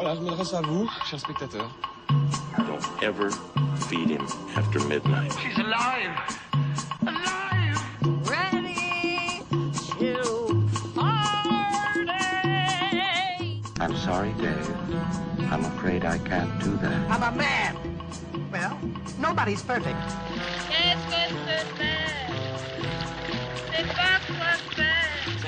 Voilà, je m'adresse à vous, chers spectateurs. Don't ever feed him after midnight. She's alive! Alive! ready to party. I'm sorry, Dave. I'm afraid I can't do that. I'm a man. Well, nobody's perfect. Qu'est-ce que c'est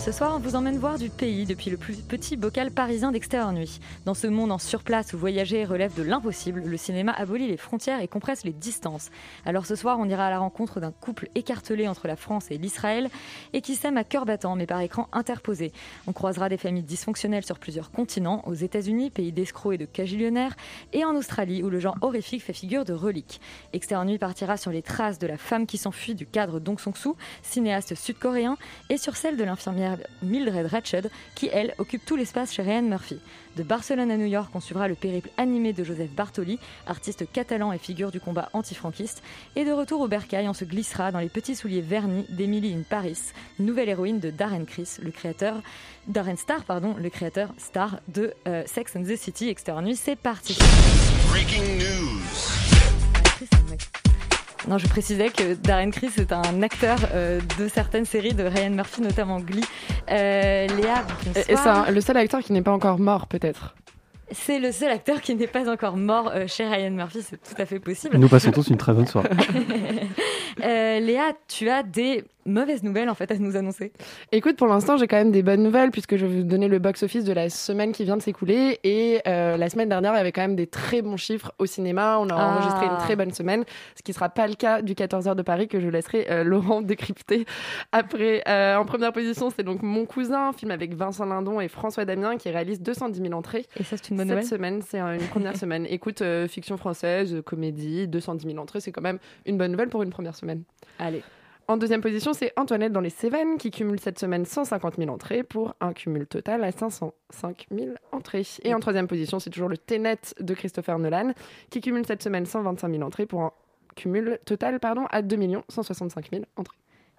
Ce soir, on vous emmène voir du pays depuis le plus petit bocal parisien d'extérieur nuit. Dans ce monde en surplace où voyager relève de l'impossible, le cinéma abolit les frontières et compresse les distances. Alors ce soir, on ira à la rencontre d'un couple écartelé entre la France et l'Israël et qui s'aime à cœur battant mais par écran interposé. On croisera des familles dysfonctionnelles sur plusieurs continents, aux États-Unis, pays d'escrocs et de cagillionnaires, et en Australie où le genre horrifique fait figure de relique. Extérieur nuit partira sur les traces de la femme qui s'enfuit du cadre Dong Song-soo, cinéaste sud-coréen, et sur celle de l'infirmière Mildred Ratched, qui, elle, occupe tout l'espace chez Ryan Murphy. De Barcelone à New York, on suivra le périple animé de Joseph Bartoli, artiste catalan et figure du combat antifranquiste. Et de retour au bercail, on se glissera dans les petits souliers vernis d'Emily in Paris, nouvelle héroïne de Darren Criss, le créateur, Darren Star, pardon, le créateur star de euh, Sex and the City. Nuit, c'est parti. Non, je précisais que Darren Criss est un acteur euh, de certaines séries de Ryan Murphy, notamment Glee. Euh, Léa, bonsoir. Et c'est un- le seul acteur qui n'est pas encore mort, peut-être. c'est le seul acteur qui n'est pas encore mort euh, chez Ryan Murphy, c'est tout à fait possible. Nous passons tous une très bonne soirée. Euh, Léa, tu as des mauvaises nouvelles en fait à nous annoncer. Écoute, pour l'instant, j'ai quand même des bonnes nouvelles puisque je vais vous donner le box-office de la semaine qui vient de s'écouler. Et euh, la semaine dernière, il y avait quand même des très bons chiffres au cinéma. On a Ah. enregistré une très bonne semaine, ce qui ne sera pas le cas du 14h de Paris que je laisserai euh, Laurent décrypter après. Euh, en première position, c'est donc Mon Cousin, film avec Vincent Lindon et François Damien qui réalise 210 000 entrées. Et ça, c'est une bonne Cette nouvelle. semaine, c'est une première semaine. Écoute, fiction française, comédie, 210 000 entrées, c'est quand même une bonne nouvelle pour une première semaine. Allez. En deuxième position, c'est Antoinette dans les Cévennes qui cumule cette semaine 150 000 entrées pour un cumul total à 505 000 entrées. Et en troisième position, c'est toujours le Ténet de Christopher Nolan qui cumule cette semaine 125 000 entrées pour un cumul total pardon, à 2 165 000 entrées.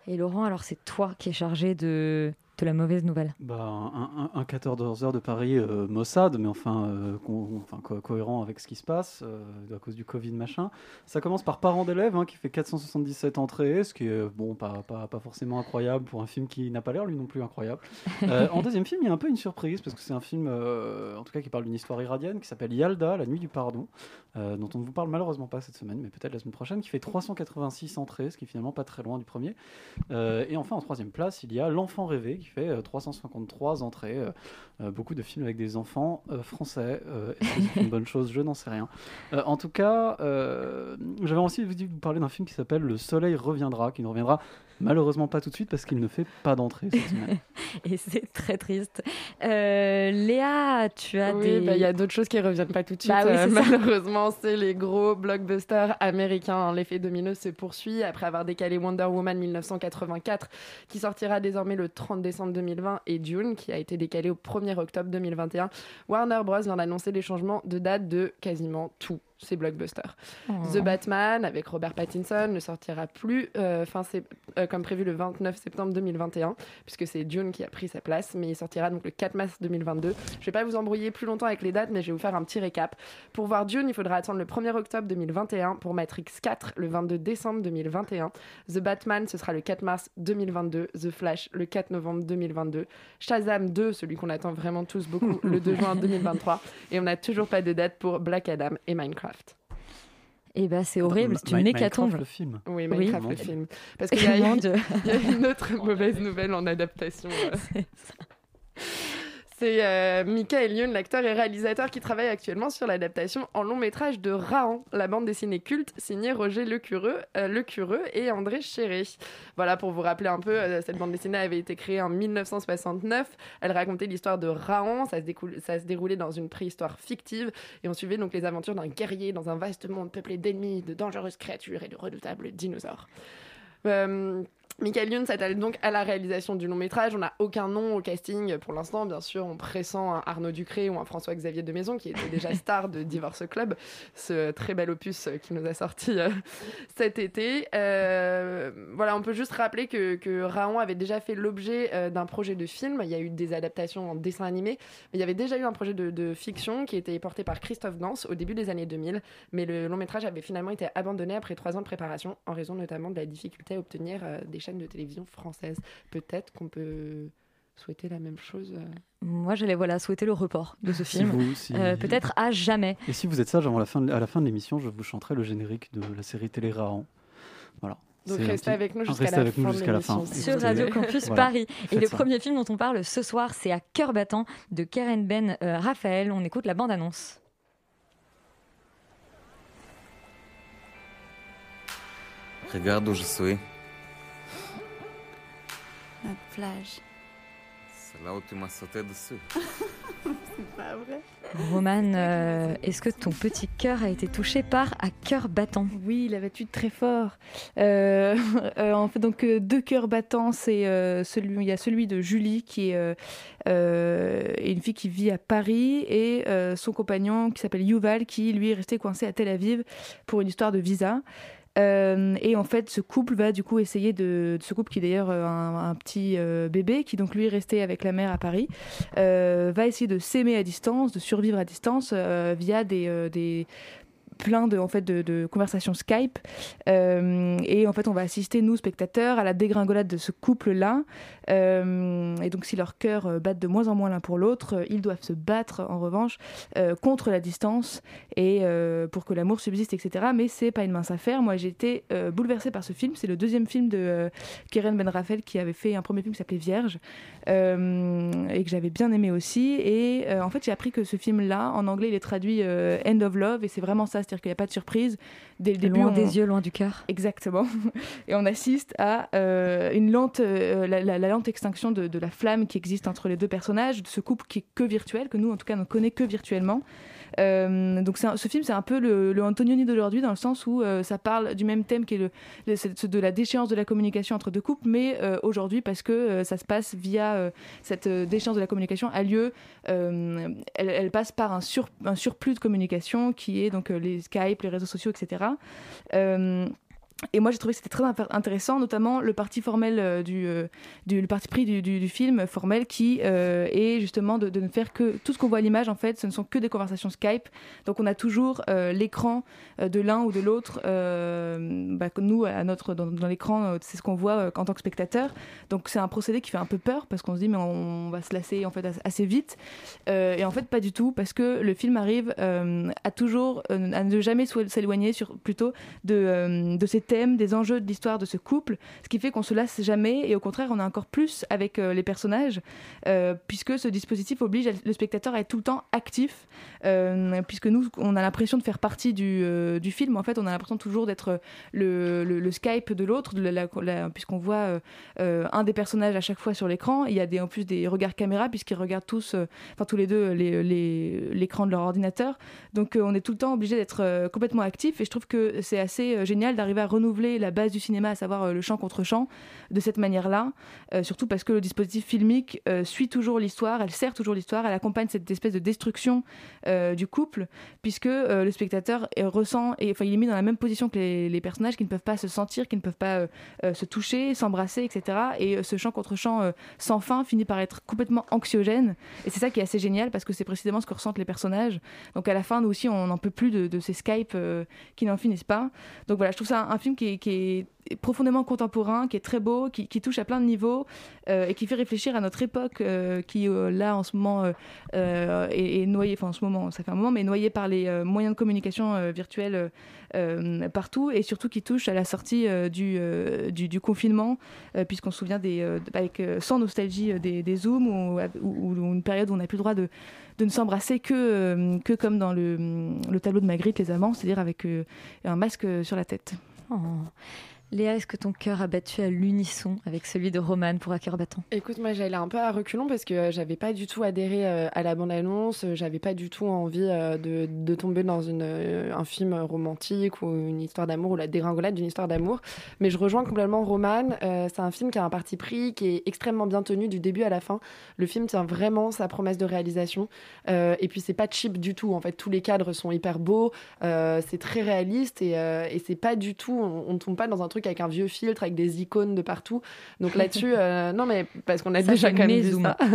Et Laurent, alors c'est toi qui es chargé de, la mauvaise nouvelle. Bah, un, un, un 14 heures de Paris euh, Mossad, mais enfin, euh, con- enfin, co- cohérent avec ce qui se passe euh, à cause du Covid machin. Ça commence par Parents d'élèves hein, qui fait 477 entrées, ce qui est bon, pas, pas, pas forcément incroyable pour un film qui n'a pas l'air lui non plus incroyable. Euh, en deuxième film, il y a un peu une surprise parce que c'est un film, en tout cas, qui parle d'une histoire iradienne qui s'appelle Yalda, la nuit du pardon, euh, dont on ne vous parle malheureusement pas cette semaine, mais peut-être la semaine prochaine, qui fait 386 entrées, ce qui est finalement pas très loin du premier. Euh, et enfin, en troisième place, il y a L'Enfant rêvé qui fait euh, 353 entrées. Euh, euh, beaucoup de films avec des enfants français. C'est une bonne chose? Je n'en sais rien. En tout cas, j'avais aussi vous parler d'un film qui s'appelle Le Soleil reviendra, qui ne reviendra malheureusement pas tout de suite parce qu'il ne fait pas d'entrée cette semaine. Et c'est très triste. Euh, Léa, tu as Oui, des. bah, il y a d'autres choses qui reviennent pas tout de suite. Bah oui, euh, malheureusement, c'est les gros blockbusters américains. L'effet domino se poursuit après avoir décalé Wonder Woman 1984, qui sortira désormais le 30 décembre 2020, et Dune, qui a été décalé au 1er octobre 2021. Warner Bros. vient d'annoncer les changements de date de quasiment tous ces blockbusters. Oh. The Batman avec Robert Pattinson ne sortira plus euh, fin euh, comme prévu le 29 septembre 2021 puisque c'est Dune qui a pris sa place mais il sortira donc le 4 mars 2022. Je vais pas vous embrouiller plus longtemps avec les dates mais je vais vous faire un petit récap. Pour voir Dune, il faudra attendre le 1er octobre 2021 pour Matrix 4 le 22 décembre 2021. The Batman ce sera le 4 mars 2022, The Flash le 4 novembre 2022, Shazam 2, celui qu'on attend vraiment tous beaucoup le 2 juin 2023 et on n'a toujours pas de date pour Black Adam et Minecraft. Et bah c'est horrible, c'est une hécatombe. Minecraft, le film. Oui, Oui. Minecraft, Mon le film. Parce qu'il y, y a une autre mauvaise nouvelle en adaptation. euh. C'est euh, Michael l'acteur et réalisateur qui travaille actuellement sur l'adaptation en long métrage de Rahan, la bande dessinée culte signée Roger Lecureux, euh, et André Chéré. Voilà, pour vous rappeler un peu, euh, cette bande dessinée avait été créée en 1969. Elle racontait l'histoire de Rahan, ça se, découle- ça se déroulait dans une préhistoire fictive et on suivait donc les aventures d'un guerrier dans un vaste monde peuplé d'ennemis, de dangereuses créatures et de redoutables dinosaures. Euh, Michael Youn s'attelle donc à la réalisation du long métrage. On n'a aucun nom au casting pour l'instant, bien sûr, en pressant un Arnaud Ducré ou un François-Xavier de Maison, qui était déjà star de Divorce Club, ce très bel opus qui nous a sorti euh, cet été. Euh, voilà, on peut juste rappeler que, que Raon avait déjà fait l'objet euh, d'un projet de film. Il y a eu des adaptations en dessin animé, mais il y avait déjà eu un projet de, de fiction qui était porté par Christophe Gans au début des années 2000. Mais le long métrage avait finalement été abandonné après trois ans de préparation, en raison notamment de la difficulté à obtenir des de télévision françaises. Peut-être qu'on peut souhaiter la même chose. euh. Moi, j'allais voilà, souhaiter le report de ce Si film. vous- si- Euh, Peut-être à jamais. Et si vous êtes sage, avant la fin de- à la fin de l'émission, je vous chanterai le générique de la série télé Rahan. Voilà. Donc restez petit- avec nous jusqu'à la fin de jusqu'à la fin. l'émission. Sur Radio Campus Voilà. Paris. Et le ça. premier film dont on parle ce soir, c'est À cœur battant de Karen Ben euh, Raphaël. On écoute la bande-annonce. Regarde où je suis. La plage. C'est là où tu m'as sauté dessus. C'est pas vrai. Roman, euh, est-ce que ton petit cœur a été touché par À cœur battant? Oui, il a battu très fort. Euh, euh, en fait, donc deux cœurs battants, c'est euh, celui, il y a celui de Julie qui est une fille qui vit à Paris et euh, son compagnon qui s'appelle Yuval qui lui est resté coincé à Tel Aviv pour une histoire de visa. Euh, et en fait, ce couple va du coup essayer de, ce couple qui d'ailleurs euh, un, petit euh, bébé qui donc lui est resté avec la mère à Paris, va essayer de s'aimer à distance, de survivre à distance via des plein de en fait de, conversations Skype Euh, et en fait on va assister nous spectateurs à la dégringolade de ce couple là et donc si leurs cœurs euh, battent de moins en moins l'un pour l'autre euh, ils doivent se battre en revanche euh, contre la distance et euh, pour que l'amour subsiste etc mais c'est pas une mince affaire. Moi j'ai été euh, bouleversée par ce film. C'est le deuxième film de euh, Keren Ben Raphael qui avait fait un premier film qui s'appelait Vierge euh, et que j'avais bien aimé aussi. Et euh, en fait j'ai appris que ce film là en anglais il est traduit euh, End of Love et c'est vraiment ça c'est-à-dire qu'il n'y a pas de surprise dès le début Loin on- des yeux, loin du cœur. Exactement. Et on assiste à euh, une lente, euh, la, la- la lente extinction de, de la flamme qui existe entre les deux personnages, de ce couple qui est que virtuel, que nous en tout cas ne connaît que virtuellement. Euh, donc ce film c'est un peu le, le Antonioni d'aujourd'hui dans le sens où euh, ça parle du même thème qui est le, de la déchéance de la communication entre deux couples, mais euh, aujourd'hui parce que ça se passe via cette déchéance de la communication a lieu, elle, passe par un, un surplus de communication qui est donc les Skype, les réseaux sociaux, etc. Et moi, j'ai trouvé que c'était très intér- intéressant, notamment le parti formel euh, du, euh, du parti pris du, du- film formel, qui euh, est justement de, ne faire que tout ce qu'on voit à l'image. En fait, ce ne sont que des conversations Skype. Donc, on a toujours l'écran de l'un ou de l'autre. bah, nous, à notre dans, l'écran, c'est ce qu'on voit en tant que spectateur. Donc, c'est un procédé qui fait un peu peur parce qu'on se dit mais on, va se lasser en fait as- assez vite. Et en fait, pas du tout parce que le film arrive à toujours à ne jamais s'éloigner sur plutôt de, de ces des enjeux de l'histoire de ce couple, ce qui fait qu'on se lasse jamais et au contraire on a encore plus avec euh, les personnages euh, puisque ce dispositif oblige le spectateur à être tout le temps actif euh, puisque nous on a l'impression de faire partie du, du film. En fait on a l'impression toujours d'être le, le- Skype de l'autre puisqu'on voit un des personnages à chaque fois sur l'écran. Il y a des, en plus des regards caméra puisqu'ils regardent tous enfin tous les deux l'écran de leur ordinateur. Donc on est tout le temps obligé d'être complètement actif et je trouve que c'est assez génial d'arriver à renouveler la base du cinéma, à savoir euh, le chant contre chant, de cette manière-là, euh, surtout parce que le dispositif filmique euh, suit toujours l'histoire, elle sert toujours l'histoire, elle accompagne cette espèce de destruction du couple, puisque le spectateur ressent, et enfin il est mis dans la même position que les, personnages qui ne peuvent pas se sentir, qui ne peuvent pas se toucher, s'embrasser, etc. Et ce chant contre chant sans fin finit par être complètement anxiogène, et c'est ça qui est assez génial parce que c'est précisément ce que ressentent les personnages. Donc à la fin, nous aussi, on n'en peut plus de, ces Skype qui n'en finissent pas. Donc voilà, je trouve ça un, un film qui est, profondément contemporain, qui est très beau, qui, touche à plein de niveaux euh, et qui fait réfléchir à notre époque euh, qui, euh, là, en ce moment, est, noyée, enfin en ce moment, ça fait un moment, mais noyée par les moyens de communication virtuels partout et surtout qui touche à la sortie du, confinement, puisqu'on se souvient avec, sans nostalgie des, Zooms ou, une période où on n'a plus le droit de, ne s'embrasser que, comme dans le, le tableau de Magritte, les amants, c'est-à-dire avec un masque sur la tête. Oh. Léa, est-ce que ton cœur a battu à l'unisson avec celui de Roman pour À cœur battant? Écoute, moi j'allais un peu à reculons parce que euh, j'avais pas du tout adhéré euh, à la bande-annonce, euh, j'avais pas du tout envie de, de tomber dans une, un film romantique ou une histoire d'amour ou la dégringolade d'une histoire d'amour. Mais je rejoins complètement Roman, c'est un film qui a un parti pris, qui est extrêmement bien tenu du début à la fin. Le film tient vraiment sa promesse de réalisation et puis c'est pas cheap du tout. En fait, tous les cadres sont hyper beaux, c'est très réaliste et, et c'est pas du tout, on, on tombe pas dans un truc avec un vieux filtre, avec des icônes de partout. Donc là-dessus, euh, non mais parce qu'on a Ça, déjà quand même vu ça.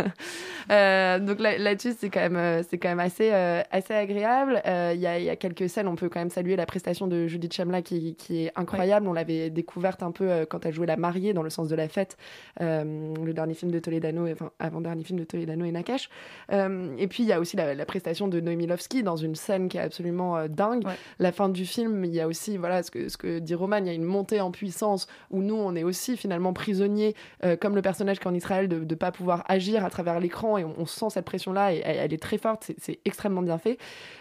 Euh, donc là- là-dessus, c'est quand même, euh, c'est quand même assez, euh, assez agréable. Il y, y a quelques scènes, on peut quand même saluer la prestation de Judith Chamla qui, qui est incroyable. On l'avait découverte un peu quand elle jouait la mariée dans le sens de la fête, le dernier film de Toledano, enfin avant-dernier film de Toledano et Nakash. Et puis il y a aussi la, la prestation de Noémie Lovski dans une scène qui est absolument dingue. La fin du film, il y a aussi, voilà, ce que, ce que dit Roman, il y a une montée en puissance où nous, on est aussi finalement prisonniers, euh, comme le personnage qui est en Israël, de ne pas pouvoir agir à travers l'écran et on, sent cette pression-là et elle, est très forte, c'est- extrêmement bien fait.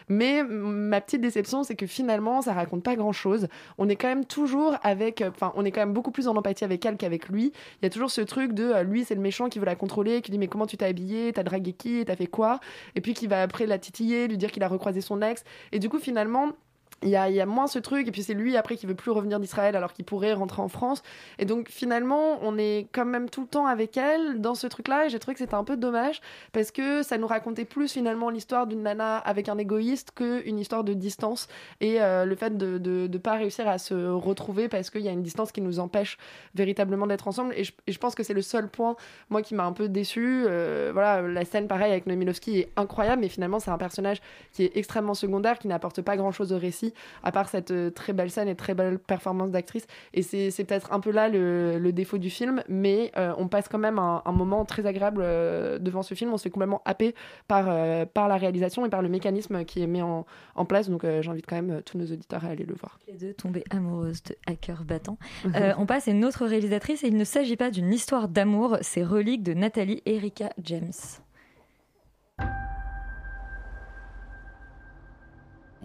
Mais ma petite déception, c'est que finalement, ça raconte pas grand-chose. On est quand même toujours avec, euh, enfin, on est quand même beaucoup plus en empathie avec elle qu'avec lui. Il y a toujours ce truc de euh, lui, c'est le méchant qui veut la contrôler, qui dit mais comment tu t'es habillé, t'as dragué qui, t'as fait quoi, et puis qui va après la titiller, lui dire qu'il a recroisé son ex. Et du coup, finalement, il y, a, moins ce truc, et puis c'est lui après qui veut plus revenir d'Israël alors qu'il pourrait rentrer en France. Et donc finalement, on est quand même tout le temps avec elle dans ce truc-là, et j'ai trouvé que c'était un peu dommage parce que ça nous racontait plus finalement l'histoire d'une nana avec un égoïste qu'une histoire de distance et euh, le fait de ne pas réussir à se retrouver parce qu'il y a une distance qui nous empêche véritablement d'être ensemble. Et je, pense que c'est le seul point, moi, qui m'a un peu déçu. Euh, voilà, la scène, pareil, avec Noémie Lovski est incroyable, mais finalement, c'est un personnage qui est extrêmement secondaire, qui n'apporte pas grand-chose au récit, à part cette euh, très belle scène et très belle performance d'actrice. Et c'est peut-être un peu là le, le défaut du film, mais euh, on passe quand même un, un moment très agréable euh, devant ce film. On se fait complètement happer par, euh, par la réalisation et par le mécanisme qui est mis en, en place. Donc j'invite quand même tous nos auditeurs à aller le voir. Les deux tombées amoureuses de cœur battant. On passe à une autre réalisatrice et il ne s'agit pas d'une histoire d'amour, c'est Relique de Nathalie Erika James.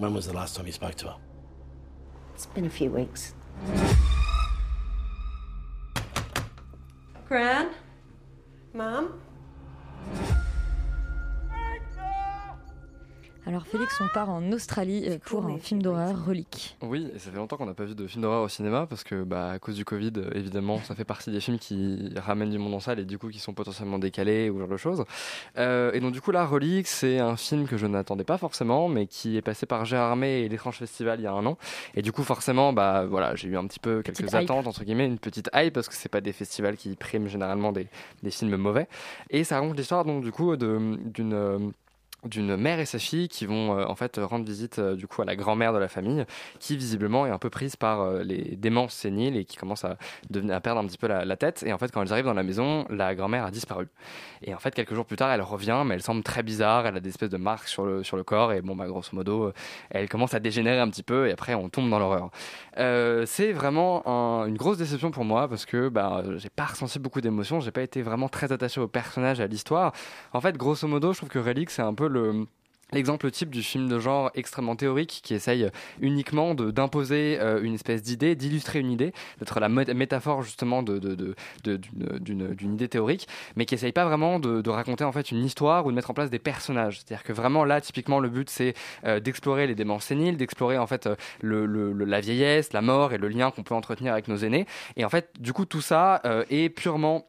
When was the last time you spoke to her? It's been a few weeks. Gran? Mom? Alors Félix, on part en Australie euh, pour un film d'horreur, Relique. Oui, et ça fait longtemps qu'on n'a pas vu de film d'horreur au cinéma parce que, bah, à cause du Covid, euh, évidemment, ça fait partie des films qui ramènent du monde en salle et du coup qui sont potentiellement décalés ou ce genre de choses. Euh, et donc, du coup, là, Relique, c'est un film que je n'attendais pas forcément, mais qui est passé par Gérard Armé et l'Étrange Festival il y a un an. Et du coup, forcément, bah, voilà, j'ai eu un petit peu quelques Petite hype. attentes, entre guillemets, une petite hype parce que c'est pas des festivals qui priment généralement des, des films mauvais. Et ça raconte l'histoire, donc, du coup, de- d'une. D'une mère et sa fille qui vont euh, en fait rendre visite euh, du coup à la grand-mère de la famille qui visiblement est un peu prise par euh, les démences séniles et qui commence à devenir à perdre un petit peu la, tête. Et en fait quand elles arrivent dans la maison la grand-mère a disparu. Et en fait quelques jours plus tard elle revient mais elle semble très bizarre. Elle a des espèces de marques sur le sur le corps. Et bon bah grosso modo elle commence à dégénérer un petit peu et après on tombe dans l'horreur. C'est vraiment un- une grosse déception pour moi parce que bah, j'ai pas ressenti beaucoup d'émotions, j'ai pas été vraiment très attaché au personnage à l'histoire. En fait, grosso modo, je trouve que Relic c'est un peu le L'exemple type du film de genre extrêmement théorique qui essaye uniquement de- d'imposer euh, une espèce d'idée, d'illustrer une idée, d'être la mé- métaphore justement de- de- de- de- d'une d'une idée théorique, mais qui essaye pas vraiment de, de raconter en fait une histoire ou de mettre en place des personnages. C'est-à-dire que vraiment là, typiquement, le but c'est euh, d'explorer les démons séniles, d'explorer en fait euh, le, le- la vieillesse, la mort et le lien qu'on peut entretenir avec nos aînés. Et en fait, du coup, tout ça euh, est purement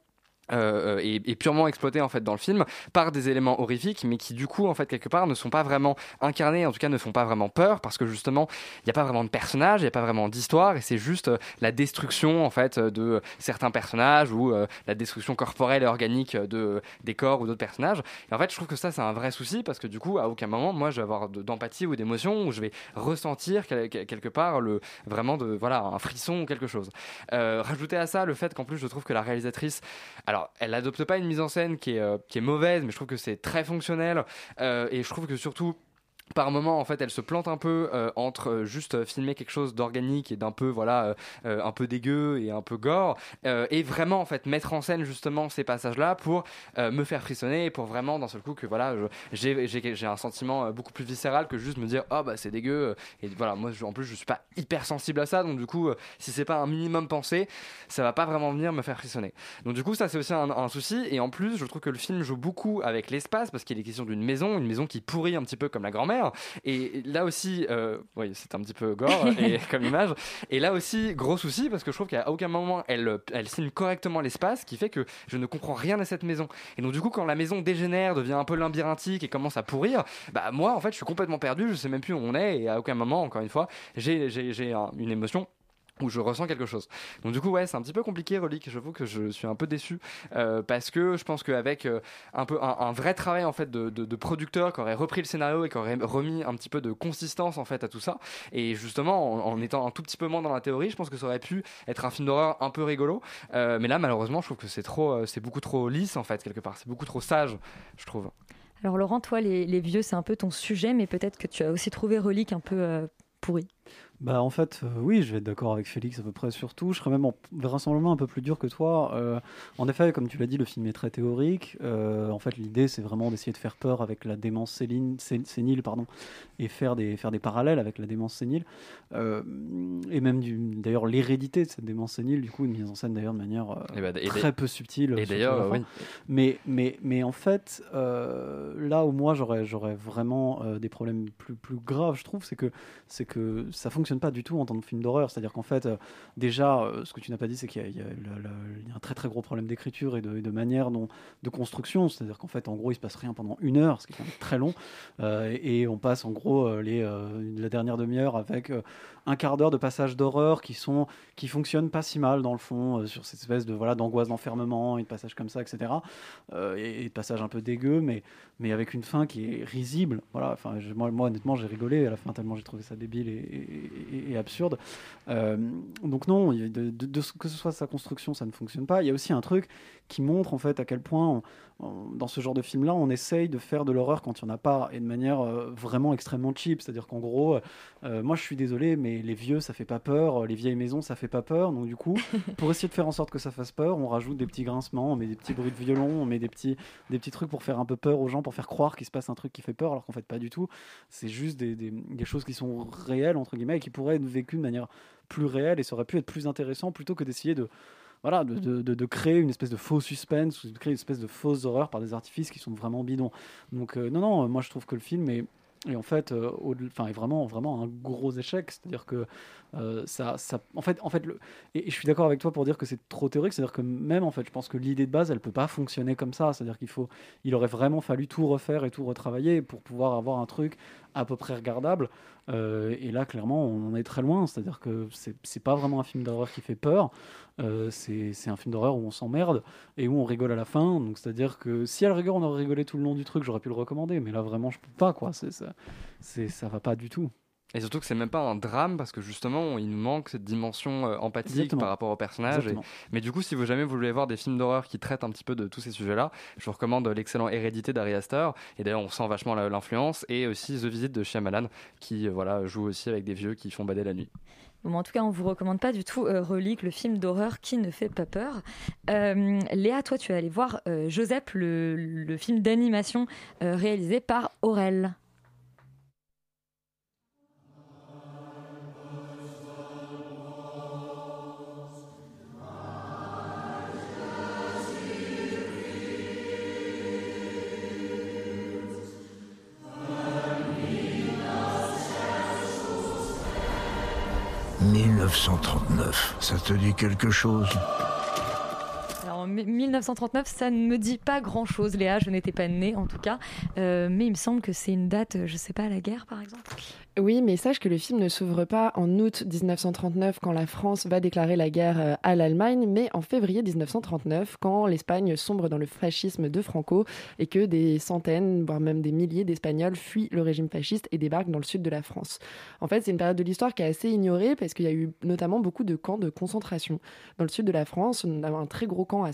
euh, est, est purement exploité en fait dans le film par des éléments horrifiques mais qui du coup en fait quelque part ne sont pas vraiment incarnés en tout cas ne font pas vraiment peur parce que justement il n'y a pas vraiment de personnages il n'y a pas vraiment d'histoire et c'est juste euh, la destruction en fait euh, de certains personnages ou euh, la destruction corporelle et organique de des corps ou d'autres personnages. Et en fait je trouve que ça c'est un vrai souci parce que du coup à aucun moment moi je vais avoir de- d'empathie ou d'émotion ou je vais ressentir quel- quel- quelque part le vraiment de voilà un frisson ou quelque chose. Euh, rajouter à ça le fait qu'en plus je trouve que la réalisatrice alors elle n'adopte pas une mise en scène qui est, euh, qui est mauvaise mais je trouve que c'est très fonctionnel euh, et je trouve que surtout par moment en fait elle se plante un peu euh, entre euh, juste euh, filmer quelque chose d'organique et d'un peu voilà un peu dégueu et un peu gore et vraiment en fait mettre en scène justement ces passages là pour me faire frissonner et pour vraiment d'un seul coup que voilà j'ai un sentiment beaucoup plus viscéral que juste me dire oh bah c'est dégueu et voilà moi en plus je suis pas hyper sensible à ça donc du coup si c'est pas un minimum pensé ça va pas vraiment venir me faire frissonner. Donc du coup ça c'est aussi un, un souci et en plus je trouve que le film joue beaucoup avec l'espace parce qu'il est question d'une maison une maison qui pourrit un petit peu comme la grand-mère et là aussi euh, oui c'est un petit peu gore et, comme image. Et là aussi gros souci parce que je trouve qu'à aucun moment elle, elle signe correctement l'espace qui fait que je ne comprends rien à cette maison. Et donc du coup quand la maison dégénère devient un peu labyrinthique et commence à pourrir bah moi en fait je suis complètement perdu. Je sais même plus où on est et à aucun moment encore une fois j'ai j'ai- j'ai un- une émotion où je ressens quelque chose. Donc du coup ouais c'est un petit peu compliqué Relique, j'avoue que je suis un peu déçu euh, parce que je pense qu'avec euh, un peu un, vrai travail en fait de, producteur qui aurait repris le scénario et qui aurait remis un petit peu de consistance en fait à tout ça. Et justement en, étant un tout petit peu moins dans la théorie je pense que ça aurait pu être un film d'horreur un peu rigolo. Euh, mais là malheureusement je trouve que c'est trop c'est beaucoup trop lisse en fait quelque part. C'est beaucoup trop sage je trouve. Alors Laurent, toi, les, les vieux, c'est un peu ton sujet, mais peut-être que tu as aussi trouvé Relique un peu pourri. Bah en fait, euh, oui, je vais être d'accord avec Félix à peu près sur tout. Je serais même en, vraisemblablement un peu plus dur que toi. Euh, en effet, comme tu l'as dit, le film est très théorique. Euh, en fait, l'idée, c'est vraiment d'essayer de faire peur avec la démence séline- sé- sénile, pardon, et faire des, faire des parallèles avec la démence sénile. Et même, d'ailleurs, l'hérédité de cette démence sénile, du coup, une mise en scène d'ailleurs de manière Et bah, et très peu subtile. et d'ailleurs, oui. Mais, mais, mais en fait, là où moi j'aurais, vraiment des problèmes plus, plus graves, je trouve, c'est que, c'est que ça fonctionne pas du tout en tant que film d'horreur. C'est-à-dire qu'en fait, euh, déjà, euh, ce que tu n'as pas dit, c'est qu'il y a, un très très gros problème d'écriture et de, manière dont, de construction. C'est-à-dire qu'en fait, en gros, il se passe rien pendant une heure, ce qui est quand même très long. Euh, et, on passe en gros les, la dernière demi-heure avec un quart d'heure de passages d'horreur qui sont qui fonctionnent pas si mal dans le fond sur cette espèce de voilà d'angoisse d'enfermement et de passages comme ça etc et, et de passages un peu dégueux mais mais avec une fin qui est risible. Voilà enfin moi, honnêtement j'ai rigolé à la fin tellement j'ai trouvé ça débile et, absurde. Euh, donc non que ce soit sa construction ça ne fonctionne pas. Il y a aussi un truc qui montre en fait à quel point on- on- dans ce genre de film là on essaye de faire de l'horreur quand il n'y en a pas et de manière euh, vraiment extrêmement cheap. C'est à dire qu'en gros euh, moi je suis désolé mais les vieux ça fait pas peur les vieilles maisons ça fait pas peur. Donc du coup pour essayer de faire en sorte que ça fasse peur on rajoute des petits grincements on met des petits bruits de violon on met des petits des petits trucs pour faire un peu peur aux gens pour faire croire qu'il se passe un truc qui fait peur alors qu'en fait pas du tout. C'est juste des, des- des choses qui sont réelles entre guillemets et qui pourraient être vécues de manière plus réelle et ça aurait pu être plus intéressant plutôt que d'essayer de voilà, de, de- de- de créer une espèce de faux suspense ou de créer une espèce de fausse horreur par des artifices qui sont vraiment bidons. Donc euh, non, non, euh, moi je trouve que le film est, est en fait, euh, enfin, est vraiment, vraiment un gros échec. C'est-à-dire que euh, ça, ça, en fait, en fait, le, et, et je suis d'accord avec toi pour dire que c'est trop théorique. C'est-à-dire que même en fait, je pense que l'idée de base, elle peut pas fonctionner comme ça. C'est-à-dire qu'il faut, il aurait vraiment fallu tout refaire et tout retravailler pour pouvoir avoir un truc à peu près regardable. Euh, et là, clairement, on en est très loin. C'est-à-dire que c'est pas vraiment un film d'horreur qui fait peur. Euh, c'est un film d'horreur où on s'emmerde et où on rigole à la fin. Donc, c'est-à-dire que si à la rigueur on aurait rigolé tout le long du truc, j'aurais pu le recommander. Mais là, vraiment, je peux pas. Quoi. C'est ça, ça va pas du tout. Et surtout que c'est même pas un drame parce que justement il nous manque cette dimension euh, empathique Exactement. par rapport au personnage. Et- mais du coup, si vous jamais vous voulez voir des films d'horreur qui traitent un petit peu de tous ces sujets-là, je vous recommande l'excellent Hérédité d'Ari Aster. Et d'ailleurs, on sent vachement l'influence. Et aussi The Visit de Shyamalan qui euh, voilà joue aussi avec des vieux qui font bader la nuit. Bon, en tout cas, on vous recommande pas du tout euh, Relique, le film d'horreur qui ne fait pas peur. Euh, Léa, toi, tu es allée voir euh, Joseph, le, le film d'animation euh, réalisé par Aurel. « 1939, ça te dit quelque chose? 1939, ça ne me dit pas grand-chose, Léa. Je n'étais pas née, en tout cas. Euh, mais il me semble que c'est une date, euh, je sais pas, la guerre, par exemple. Oui, mais sache que le film ne s'ouvre pas en août 1939 quand la France va déclarer la guerre euh, à l'Allemagne, mais en février 1939 quand l'Espagne sombre dans le fascisme de Franco et que des centaines, voire même des milliers d'Espagnols fuient le régime fasciste et débarquent dans le sud de la France. En fait, c'est une période de l'histoire qui est assez ignorée parce qu'il y a eu notamment beaucoup de camps de concentration. Dans le sud de la France, on a un très gros camp à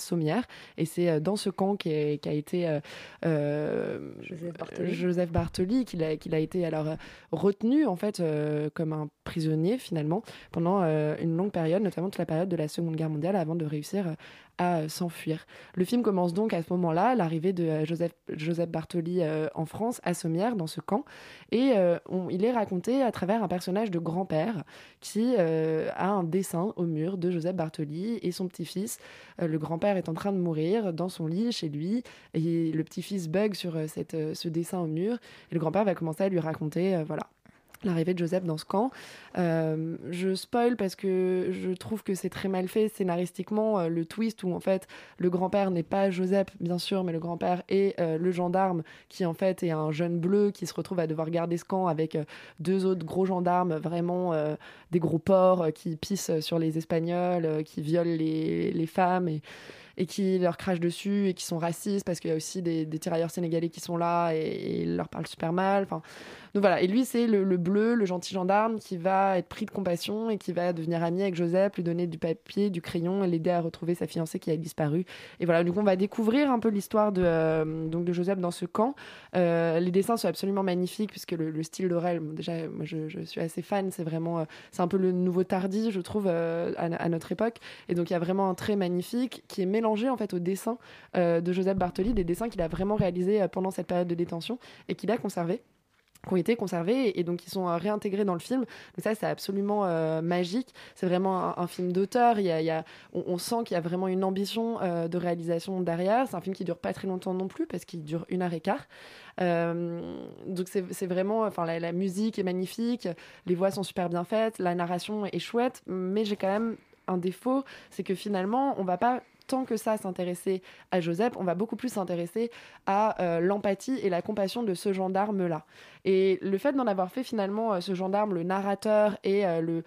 Et c'est euh, dans ce camp qui, est- qui a été euh, euh, Joseph Bartoli. Joseph Bartoli, qu'il a, a été alors retenu en fait comme un prisonnier finalement pendant euh, une longue période, notamment toute la période de la Seconde Guerre mondiale, avant de réussir euh, à euh, s'enfuir. Le film commence donc à ce moment-là, l'arrivée de Joseph, Bartoli en France, à Sommières, dans ce camp, et il est raconté à travers un personnage de grand-père qui a un dessin au mur de Joseph Bartoli et son petit-fils. Le grand-père est en train de mourir dans son lit chez lui, et le petit-fils bug sur cette, ce dessin au mur, et le grand-père va commencer à lui raconter, voilà, l'arrivée de Joseph dans ce camp. Euh, je spoil parce que je trouve que c'est très mal fait scénaristiquement, euh, le twist où en fait le grand-père n'est pas Joseph, bien sûr, mais le grand-père est euh, le gendarme qui en fait est un jeune bleu qui se retrouve à devoir garder ce camp avec deux autres gros gendarmes, vraiment des gros porcs qui pissent sur les Espagnols, qui violent les, les femmes et et qui leur crachent dessus et qui sont racistes parce qu'il y a aussi des, des tirailleurs sénégalais qui sont là et, ils leur parlent super mal. Enfin, donc voilà. Et lui, c'est le, le bleu, le gentil gendarme qui va être pris de compassion et qui va devenir ami avec Joseph, lui donner du papier, du crayon et l'aider à retrouver sa fiancée qui a disparu. Et voilà. Donc on va découvrir un peu l'histoire de, euh, donc de Joseph dans ce camp. Euh, les dessins sont absolument magnifiques puisque le, le style d'Aurel, déjà, moi je, suis assez fan. C'est vraiment, euh, c'est un peu le nouveau Tardy, je trouve, à, à notre époque. Et donc il y a vraiment un trait magnifique qui est mélangé en fait au dessin euh, de Joseph Bartoli, des dessins qu'il a vraiment réalisés euh, pendant cette période de détention et qu'il a conservé qui ont été conservés et donc qui sont euh, réintégrés dans le film. Donc ça, c'est absolument magique. C'est vraiment un, film d'auteur. Il y a, on, sent qu'il y a vraiment une ambition de réalisation derrière. C'est un film qui dure pas très longtemps non plus parce qu'il dure une heure et quart. Donc c'est vraiment, enfin la, la musique est magnifique, les voix sont super bien faites, la narration est chouette, mais j'ai quand même un défaut, c'est que finalement, on va pas tant que ça s'intéresser à Joseph, on va beaucoup plus s'intéresser à euh, l'empathie et la compassion de ce gendarme-là. Et le fait d'en avoir fait finalement euh, ce gendarme, le narrateur et euh, le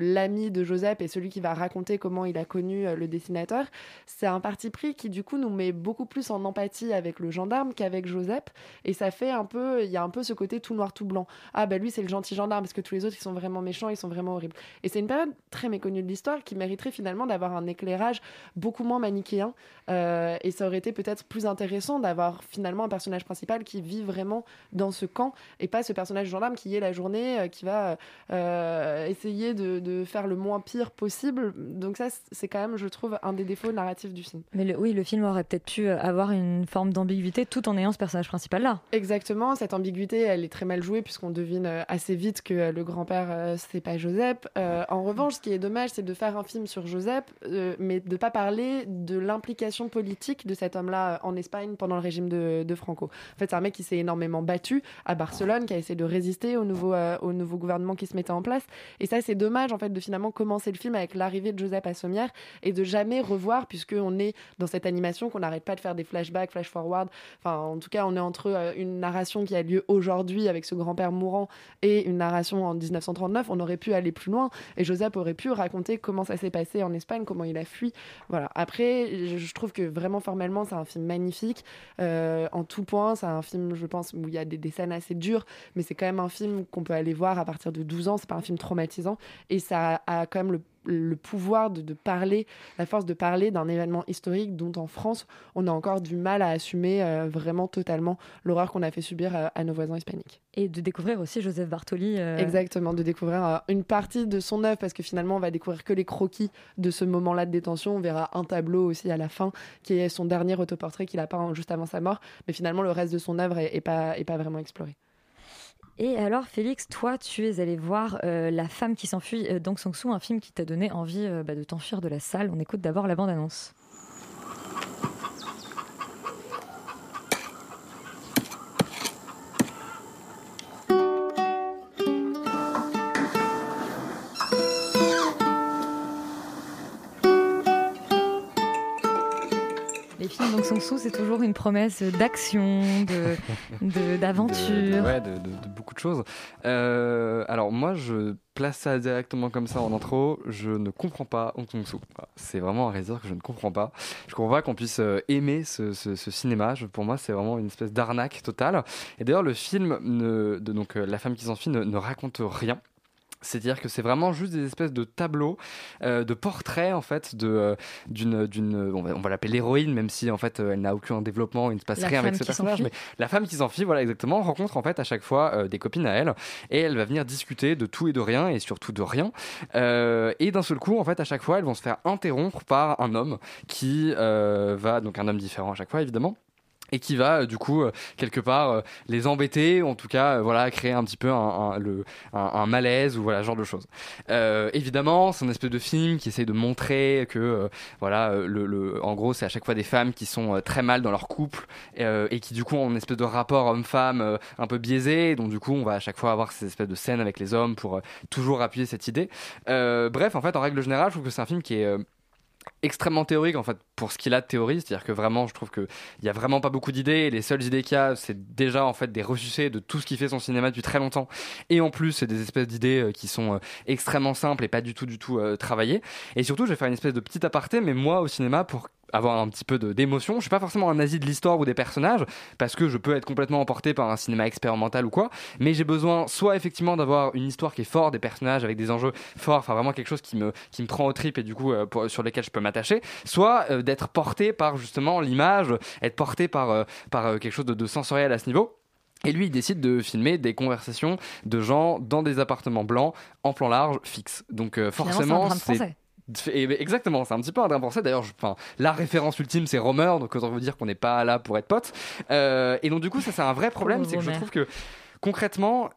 l'ami de Joseph et celui qui va raconter comment il a connu euh, le dessinateur, c'est un parti pris qui du coup nous met beaucoup plus en empathie avec le gendarme qu'avec Joseph. Et ça fait un peu, il y a un peu ce côté tout noir tout blanc. Ah bah lui c'est le gentil gendarme parce que tous les autres ils sont vraiment méchants, ils sont vraiment horribles. Et c'est une période très méconnue de l'histoire qui mériterait finalement d'avoir un éclairage beaucoup moins manichéen. Et ça aurait été peut-être plus intéressant d'avoir finalement un personnage principal qui vit vraiment dans ce camp et pas ce personnage gendarme qui est la journée, euh, qui va euh, essayer de, de faire le moins pire possible. Donc ça c'est quand même, je trouve, un des défauts narratifs du film. Mais le- oui, le film aurait peut-être pu euh, avoir une forme d'ambiguïté tout en ayant ce personnage principal là. Exactement, cette ambiguïté, elle est très mal jouée puisqu'on devine assez vite que le grand-père, c'est pas Joseph. En revanche, ce qui est dommage, c'est de faire un film sur Joseph, mais de pas parler de l'implication politique de cet homme-là en Espagne pendant le régime de, de Franco. En fait, c'est un mec qui s'est énormément battu à Barcelone, qui a essayé de résister au nouveau, euh, au nouveau gouvernement qui se mettait en place. Et ça, c'est dommage, en fait, de finalement commencer le film avec l'arrivée de Joseph à Sommières et de jamais revoir, puisqu'on est dans cette animation qu'on n'arrête pas de faire des flashbacks, flash-forward. Enfin, en tout cas, on est entre euh, une narration qui a lieu aujourd'hui avec ce grand-père mourant et une narration en 1939. On aurait pu aller plus loin et Joseph aurait pu raconter comment ça s'est passé en Espagne, comment il a fui. Voilà. Après, je je trouve que vraiment formellement, c'est un film magnifique euh, en tout point. C'est un film, je pense, où il y a des, des scènes assez dures, mais c'est quand même un film qu'on peut aller voir à partir de 12 ans. C'est pas un film traumatisant et ça a quand même le le pouvoir de, de parler, la force de parler d'un événement historique dont en France, on a encore du mal à assumer euh, vraiment totalement l'horreur qu'on a fait subir euh, à nos voisins hispaniques. Et de découvrir aussi Joseph Bartoli. euh, Exactement, de découvrir une partie de son œuvre, parce que finalement, on va découvrir que les croquis de ce moment-là de détention. On verra un tableau aussi à la fin, qui est son dernier autoportrait qu'il a peint juste avant sa mort. Mais finalement, le reste de son œuvre est, est pas, est pas vraiment exploré. Et alors, Félix, toi, tu es allé voir euh, La femme qui s'enfuit euh, d'Aung San Suu, un film qui t'a donné envie euh, bah, de t'enfuir de la salle. On écoute d'abord la bande-annonce. Les films Dong Song-soo, c'est toujours une promesse d'action, de- de- d'aventure. Ouais, de, de- de beaucoup de choses. Euh, alors moi, je place ça directement comme ça en intro. Je ne comprends pas Hong Kong-soo. Voilà. C'est vraiment un réalisateur que je ne comprends pas. Je comprends pas qu'on puisse euh, aimer ce, ce- ce cinéma. Je- pour moi, c'est vraiment une espèce d'arnaque totale. Et d'ailleurs, le film ne- de donc euh, La femme qui s'enfuit ne, ne raconte rien. C'est-à-dire que c'est vraiment juste des espèces de tableaux, euh, de portraits en fait de euh, d'une d'une on va, l'appeler l'héroïne même si en fait euh, elle n'a aucun développement, il ne se passe La rien avec ce personnage. Mais la femme qui s'enfuit, voilà exactement, rencontre en fait à chaque fois des copines à elle et elle va venir discuter de tout et de rien et surtout de rien. Et d'un seul coup, en fait, à chaque fois, elles vont se faire interrompre par un homme qui va donc un homme différent à chaque fois évidemment et qui va euh, du coup euh, quelque part euh, les embêter en tout cas voilà créer un petit peu un, un- un, un malaise ou voilà ce genre de choses. Évidemment c'est une espèce de film qui essaye de montrer que voilà le, en gros c'est à chaque fois des femmes qui sont très mal dans leur couple et qui du coup ont une espèce de rapport homme-femme un peu biaisé. Donc du coup on va à chaque fois avoir ces espèces de scènes avec les hommes pour toujours appuyer cette idée. Bref en fait en règle générale je trouve que c'est un film qui est extrêmement théorique en fait pour ce qu'il a de théorie. C'est-à-dire que vraiment je trouve que il a vraiment pas beaucoup d'idées. Les seules idées qu'il y a c'est déjà en fait des ressuscités de tout ce qui fait son cinéma depuis très longtemps. Et en plus c'est des espèces d'idées euh, qui sont euh, extrêmement simples et pas du tout du tout euh, travaillées. Et surtout je vais faire une espèce de petit aparté mais moi au cinéma pour avoir un petit peu d'émotion. Je suis pas forcément un nazi de l'histoire ou des personnages parce que je peux être complètement emporté par un cinéma expérimental ou quoi, mais j'ai besoin soit effectivement d'avoir une histoire qui est forte, des personnages avec des enjeux forts, enfin vraiment quelque chose qui me qui me prend au trip et du coup euh, pour- sur lesquels je peux m'attacher, soit euh, d'être porté par justement l'image, être porté par euh, par quelque chose de, de sensoriel à ce niveau. Et lui, il décide de filmer des conversations de gens dans des appartements blancs en plan large fixe. Donc euh, Finalement, c'est et- exactement, c'est un petit peu un français. D'ailleurs, la référence ultime, c'est Romer, donc autant vous dire qu'on n'est pas là pour être potes. Euh, et donc, du coup, ça, c'est un vrai problème, c'est que je trouve que concrètement,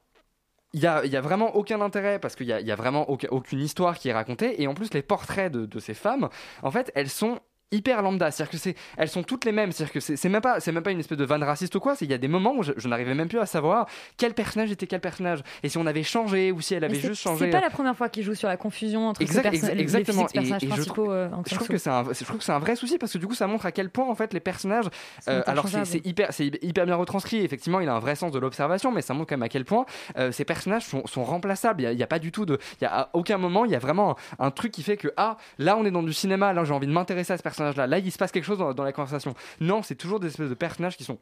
il y a, a vraiment aucun intérêt parce qu'il y a, a vraiment aucun- aucune histoire qui est racontée. Et en plus, les portraits de, de ces femmes, en fait, elles sont hyper lambda, c'est-à-dire que c'est, elles sont toutes les mêmes, c'est-à-dire que c'est, c'est même pas, c'est même pas une espèce de vanne raciste ou quoi. C'est il y a des moments où je, je n'arrivais même plus à savoir quel personnage était quel personnage et si on avait changé ou si elle avait juste changé. C'est pas la première fois qu'il joue sur la confusion entre Exact- exa- les exactement. physiques personnages Et- et je principaux. trouve- euh, en je trouve que c'est un, je trouve que c'est un vrai souci parce que du coup ça montre à quel point en fait les personnages, euh, alors c'est hyper, c'est hyper bien retranscrit. Effectivement, il a un vrai sens de l'observation, mais ça montre quand même à quel point euh, ces personnages sont, sont remplaçables. Il y a, pas du tout de, il y a à aucun moment il y a vraiment un, un truc qui fait que ah là on est dans du cinéma, là j'ai envie de m'intéresser à ce là il se passe quelque chose dans, la conversation. Non, c'est toujours des espèces de personnages qui sont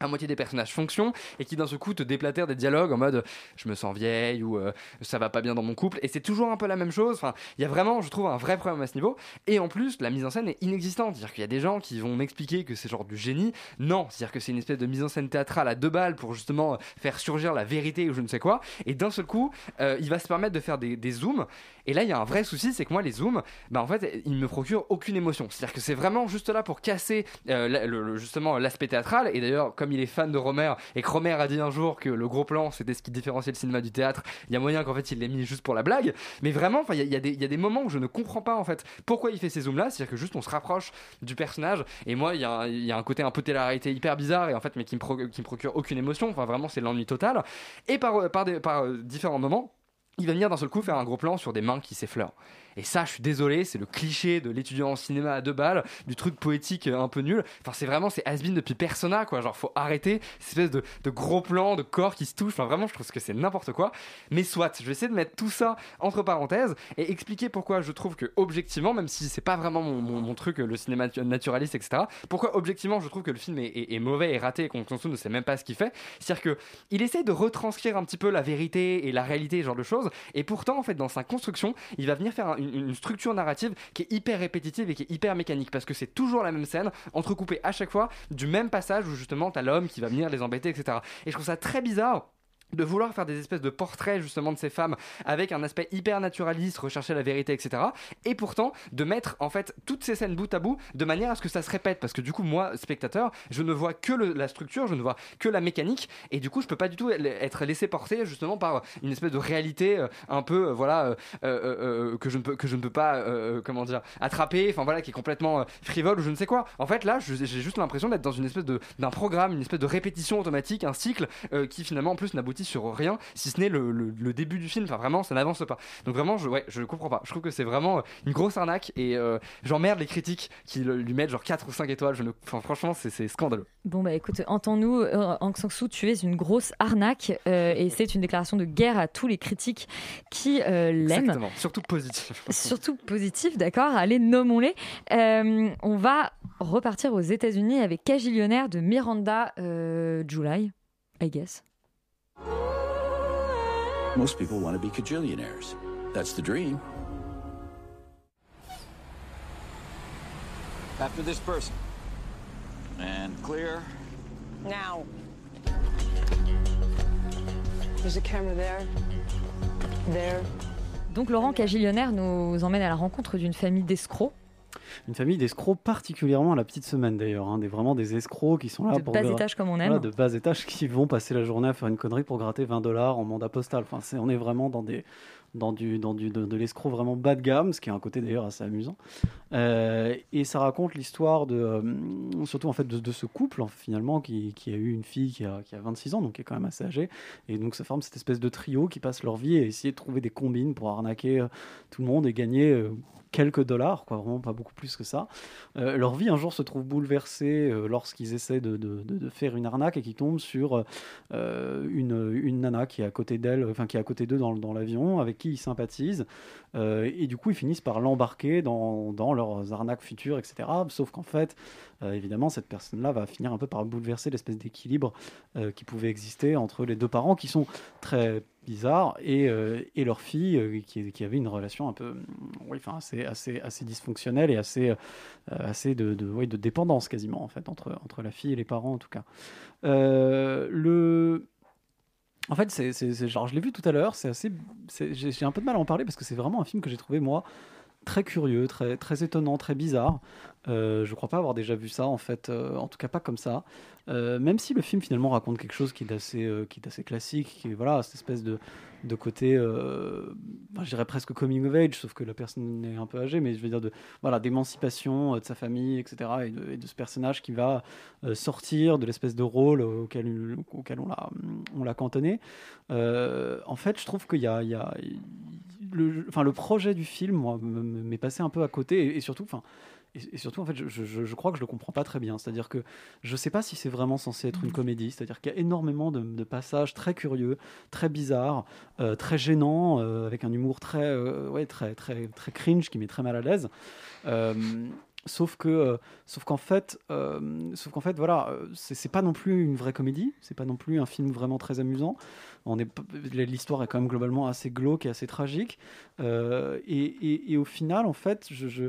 à moitié des personnages fonction et qui d'un seul coup te déplatèrent des dialogues en mode je me sens vieille ou euh, ça va pas bien dans mon couple. Et c'est toujours un peu la même chose. Enfin il y a vraiment je trouve un vrai problème à ce niveau. Et en plus la mise en scène est inexistante. C'est à dire qu'il y a des gens qui vont m'expliquer que c'est genre du génie. Non c'est à dire que c'est une espèce de mise en scène théâtrale à deux balles pour justement faire surgir la vérité ou je ne sais quoi. Et d'un seul coup euh, il va se permettre de faire des, des zooms et là il y a un vrai souci c'est que moi les zooms bah en fait ils me procurent aucune émotion. C'est à dire que c'est vraiment juste là pour casser euh, justement l'aspect théâtral. Et d'ailleurs comme il est fan de Romer et que Romer a dit un jour que le gros plan c'était ce qui différenciait le cinéma du théâtre il y a moyen qu'en fait il l'ait mis juste pour la blague. Mais vraiment il y, a- des- moments où je ne comprends pas en fait pourquoi il fait ces zooms là c'est à dire que juste on se rapproche du personnage. Et moi il y, a un- côté un peu télé-réalité hyper bizarre et en fait mais qui me, me procure aucune émotion. Enfin vraiment c'est l'ennui total. Et par euh, différents moments il va venir d'un seul coup faire un gros plan sur des mains qui s'effleurent. Et ça, je suis désolé, c'est le cliché de l'étudiant en cinéma à deux balles, du truc poétique un peu nul. Enfin, c'est vraiment, c'est has depuis Persona, quoi. Genre, faut arrêter cette espèce de, gros plan de corps qui se touchent. Enfin, vraiment, je trouve que c'est n'importe quoi. Mais soit, je vais essayer de mettre tout ça entre parenthèses et expliquer pourquoi je trouve que, objectivement, même si c'est pas vraiment mon, truc, le cinéma natu- naturaliste, etc., pourquoi, objectivement, je trouve que le film est, est- est mauvais et raté et qu'on ne sait même pas ce qu'il fait. C'est-à-dire que il essaye de retranscrire un petit peu la vérité et la réalité, ce genre de choses. Et pourtant, en fait, dans sa construction, il va venir faire un- une, une structure narrative qui est hyper répétitive et qui est hyper mécanique parce que c'est toujours la même scène, entrecoupée à chaque fois du même passage où justement t'as l'homme qui va venir les embêter, etc. Et je trouve ça très bizarre de vouloir faire des espèces de portraits justement de ces femmes avec un aspect hyper naturaliste, rechercher la vérité, etc. Et pourtant de mettre en fait toutes ces scènes bout à bout de manière à ce que ça se répète parce que du coup moi spectateur je ne vois que la structure, je ne vois que la mécanique et du coup je peux pas du tout être laissé porter justement par une espèce de réalité euh, un peu euh, voilà euh, que je ne peux que je ne peux pas comment dire attraper, enfin voilà qui est complètement frivole ou je ne sais quoi. En fait là j'ai juste l'impression d'être dans une espèce d'un programme, une espèce de répétition automatique, un cycle qui finalement en plus n'aboutit aboutit sur rien, si ce n'est le, le- le début du film. Enfin, vraiment, ça n'avance pas. Donc, vraiment, je, ouais, je comprends pas. Je trouve que c'est vraiment une grosse arnaque et euh, j'emmerde les critiques qui le- lui mettent genre 4 ou 5 étoiles. Je ne... enfin, franchement, c'est scandaleux. Bon bah écoute, entends-nous, euh, Aung San Suu, tu es une grosse arnaque euh, et c'est une déclaration de guerre à tous les critiques qui euh, l'aiment. Exactement. Surtout positif. Surtout positif, d'accord Allez, nommons-les. Euh, on va repartir aux États-Unis avec Cagillionnaire de Miranda euh, July, I guess. Most people want to be cajillionaires. That's the dream. After this person. And clear. Now. There's a camera there. There. Donc Laurent Cagillionnaire nous emmène à la rencontre d'une famille d'escrocs. Une famille d'escrocs, particulièrement à la petite semaine d'ailleurs, hein, des, vraiment des escrocs qui sont là De pour bas gra- étage comme on aime. Voilà, de bas étage qui vont passer la journée à faire une connerie pour gratter 20 dollars en mandat postal. Enfin, c'est, on est vraiment dans des dans du dans du de, de l'escroc vraiment bas de gamme, ce qui est un côté d'ailleurs assez amusant. Euh, et ça raconte l'histoire de euh, surtout en fait de, de ce couple hein, finalement qui, qui a eu une fille qui a, qui a 26 ans, donc qui est quand même assez âgée, et donc ça forme cette espèce de trio qui passe leur vie à essayer de trouver des combines pour arnaquer euh, tout le monde et gagner euh, quelques dollars, quoi, vraiment pas beaucoup plus que ça. Euh, leur vie un jour se trouve bouleversée euh, lorsqu'ils essaient de, faire une arnaque et qu'ils tombent sur euh, une, une nana qui est à côté d'elle, enfin qui est à côté d'eux dans, dans l'avion, avec qui ils sympathisent. Et du coup, ils finissent par l'embarquer dans, dans leurs arnaques futures, etc. Sauf qu'en fait, évidemment, cette personne-là va finir un peu par bouleverser l'espèce d'équilibre qui pouvait exister entre les deux parents qui sont très bizarres et, euh, et leur fille euh, qui, qui avait une relation un peu hum, oui, assez, assez, assez dysfonctionnelle et assez, euh, assez de, de, de dépendance quasiment en fait entre, entre la fille et les parents en tout cas. Euh, le... En fait, c'est, genre, je l'ai vu tout à l'heure, c'est assez, j'ai un peu de mal à en parler parce que c'est vraiment un film que j'ai trouvé moi très curieux, très, très étonnant, très bizarre. Euh, je crois pas avoir déjà vu ça en fait, euh, en tout cas pas comme ça. Euh, même si le film finalement raconte quelque chose qui est assez, euh, classique, qui voilà cette espèce de, côté, enfin, je dirais presque coming of age, sauf que la personne est un peu âgée, mais je veux dire de voilà d'émancipation de sa famille, etc. Et de, ce personnage qui va sortir de l'espèce de rôle auquel, on l'a on l'a cantonné. En fait, je trouve qu'il y a, le, projet du film, m'est passé un peu à côté, et surtout, enfin, et, surtout, en fait, je, je- je crois que je le comprends pas très bien. C'est-à-dire que je sais pas si c'est vraiment censé être une comédie. C'est-à-dire qu'il y a énormément de, de passages très curieux, très bizarres, euh, très gênants, euh, avec un humour très, euh, ouais, très, très, très cringe qui met très mal à l'aise. Sauf que, sauf qu'en fait, sauf qu'en fait, voilà, c'est pas non plus une vraie comédie, c'est pas non plus un film vraiment très amusant. On est, p- l'histoire est quand même globalement assez glauque et assez tragique. Et, et- et au final, en fait, je, je,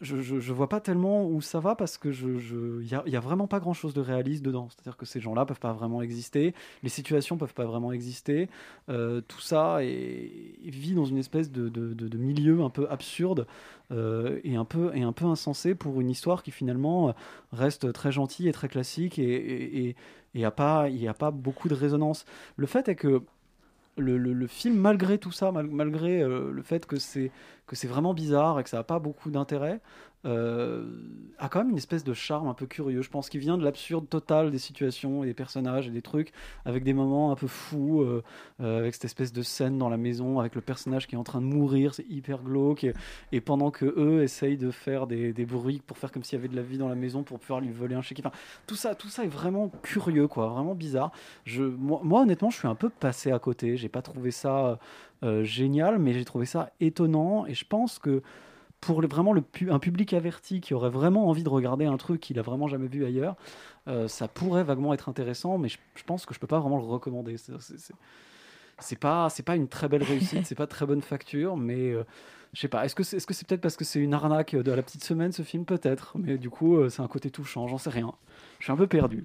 je, je- vois pas tellement où ça va parce que je, y a, vraiment pas grand chose de réaliste dedans. C'est-à-dire que ces gens-là peuvent pas vraiment exister, les situations peuvent pas vraiment exister. Euh, tout ça vit dans une espèce de, milieu un peu absurde euh, et, un peu, insensé pour une histoire qui finalement reste très gentille et très classique et il et, et, y a pas, beaucoup de résonance. Le fait est que le, film, malgré tout ça, mal- malgré euh, le fait que c'est que c'est vraiment bizarre et que ça n'a pas beaucoup d'intérêt, euh, a quand même une espèce de charme un peu curieux. Je pense qu'il vient de l'absurde total des situations et des personnages et des trucs, avec des moments un peu fous, euh, euh, avec cette espèce de scène dans la maison, avec le personnage qui est en train de mourir, c'est hyper glauque, et, pendant que eux essayent de faire des, des bruits pour faire comme s'il y avait de la vie dans la maison pour pouvoir lui voler un chèque. Enfin, tout ça, tout ça est vraiment curieux, quoi, vraiment bizarre. Je, moi, moi, honnêtement, je suis un peu passé à côté. J'ai pas trouvé ça euh, génial, mais j'ai trouvé ça étonnant, et je pense que pour le- vraiment le un public averti qui aurait vraiment envie de regarder un truc qu'il a vraiment jamais vu ailleurs, euh, ça pourrait vaguement être intéressant, mais je, je pense que je peux pas vraiment le recommander. C'est- pas, c'est pas une très belle réussite, c'est pas très bonne facture, mais euh, je sais pas. Est-ce que c'est, est-ce que c'est peut-être parce que c'est une arnaque de la petite semaine ce film? Peut-être, mais du coup euh, c'est un côté touchant, j'en sais rien. Je suis un peu perdu.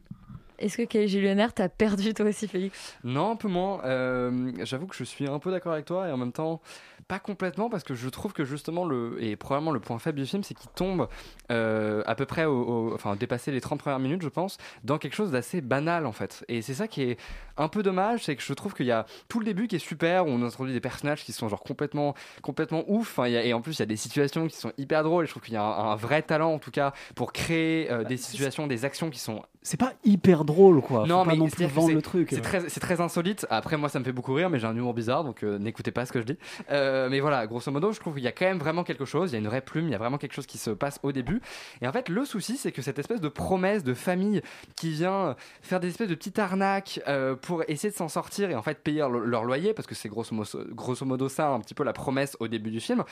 Est-ce que Cagillionnaire t'a perdu toi aussi, Félix? Non, un peu moins. Euh, J'avoue que je suis un peu d'accord avec toi et en même temps pas complètement parce que je trouve que justement le et probablement le point faible du film c'est qu'il tombe euh, à peu près au, au- enfin dépasser les 30 premières minutes je pense dans quelque chose d'assez banal en fait et c'est ça qui est un peu dommage c'est que je trouve qu'il y a tout le début qui est super où on introduit des personnages qui sont genre complètement complètement ouf a- et en plus il y a des situations qui sont hyper drôles et je trouve qu'il y a un, un vrai talent en tout cas pour créer euh, des situations des actions qui sont C'est pas hyper drôle, quoi. Non, pas mais non plus vendre le truc. C'est très, c'est très insolite. Après, moi, ça me fait beaucoup rire, mais j'ai un humour bizarre, donc euh, n'écoutez pas ce que je dis. Euh, mais voilà, grosso modo, je trouve qu'il y a quand même vraiment quelque chose. Il y a une vraie plume, il y a vraiment quelque chose qui se passe au début. Et en fait, le souci, c'est que cette espèce de promesse de famille qui vient faire des espèces de petites arnaques euh, pour essayer de s'en sortir et en fait payer leur, leur loyer, parce que c'est grosso modo ça, un petit peu la promesse au début du film,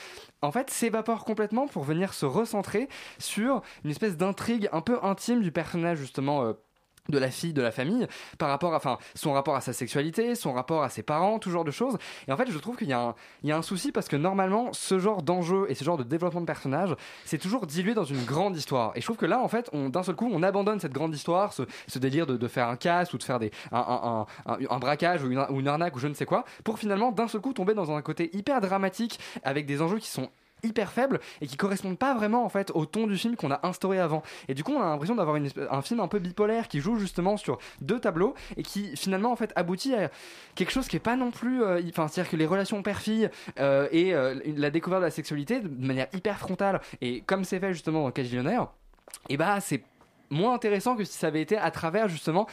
en fait, s'évapore complètement pour venir se recentrer sur une espèce d'intrigue un peu intime du personnage, justement. De la fille de la famille par rapport à enfin son rapport à sa sexualité son rapport à ses parents tout genre de choses. Et en fait je trouve qu'il y a un, y a un souci parce que normalement ce genre d'enjeu et ce genre de développement de personnage c'est toujours dilué dans une grande histoire. Et je trouve que là en fait d'un seul coup on abandonne cette grande histoire ce, délire de, faire un casse ou de faire des un- un- un braquage ou une, ou une arnaque ou je ne sais quoi pour finalement d'un seul coup tomber dans un côté hyper dramatique avec des enjeux qui sont hyper faibles et qui correspondent pas vraiment en fait au ton du film qu'on a instauré avant. Et du coup on a l'impression d'avoir un film un peu bipolaire qui joue justement sur deux tableaux et qui finalement en fait aboutit à quelque chose qui est pas non plus euh, enfin c'est à dire que les relations père-fille euh, et euh, la découverte de la sexualité de manière hyper frontale et comme c'est fait justement dans Cage et bah c'est moins intéressant que si ça avait été à travers justement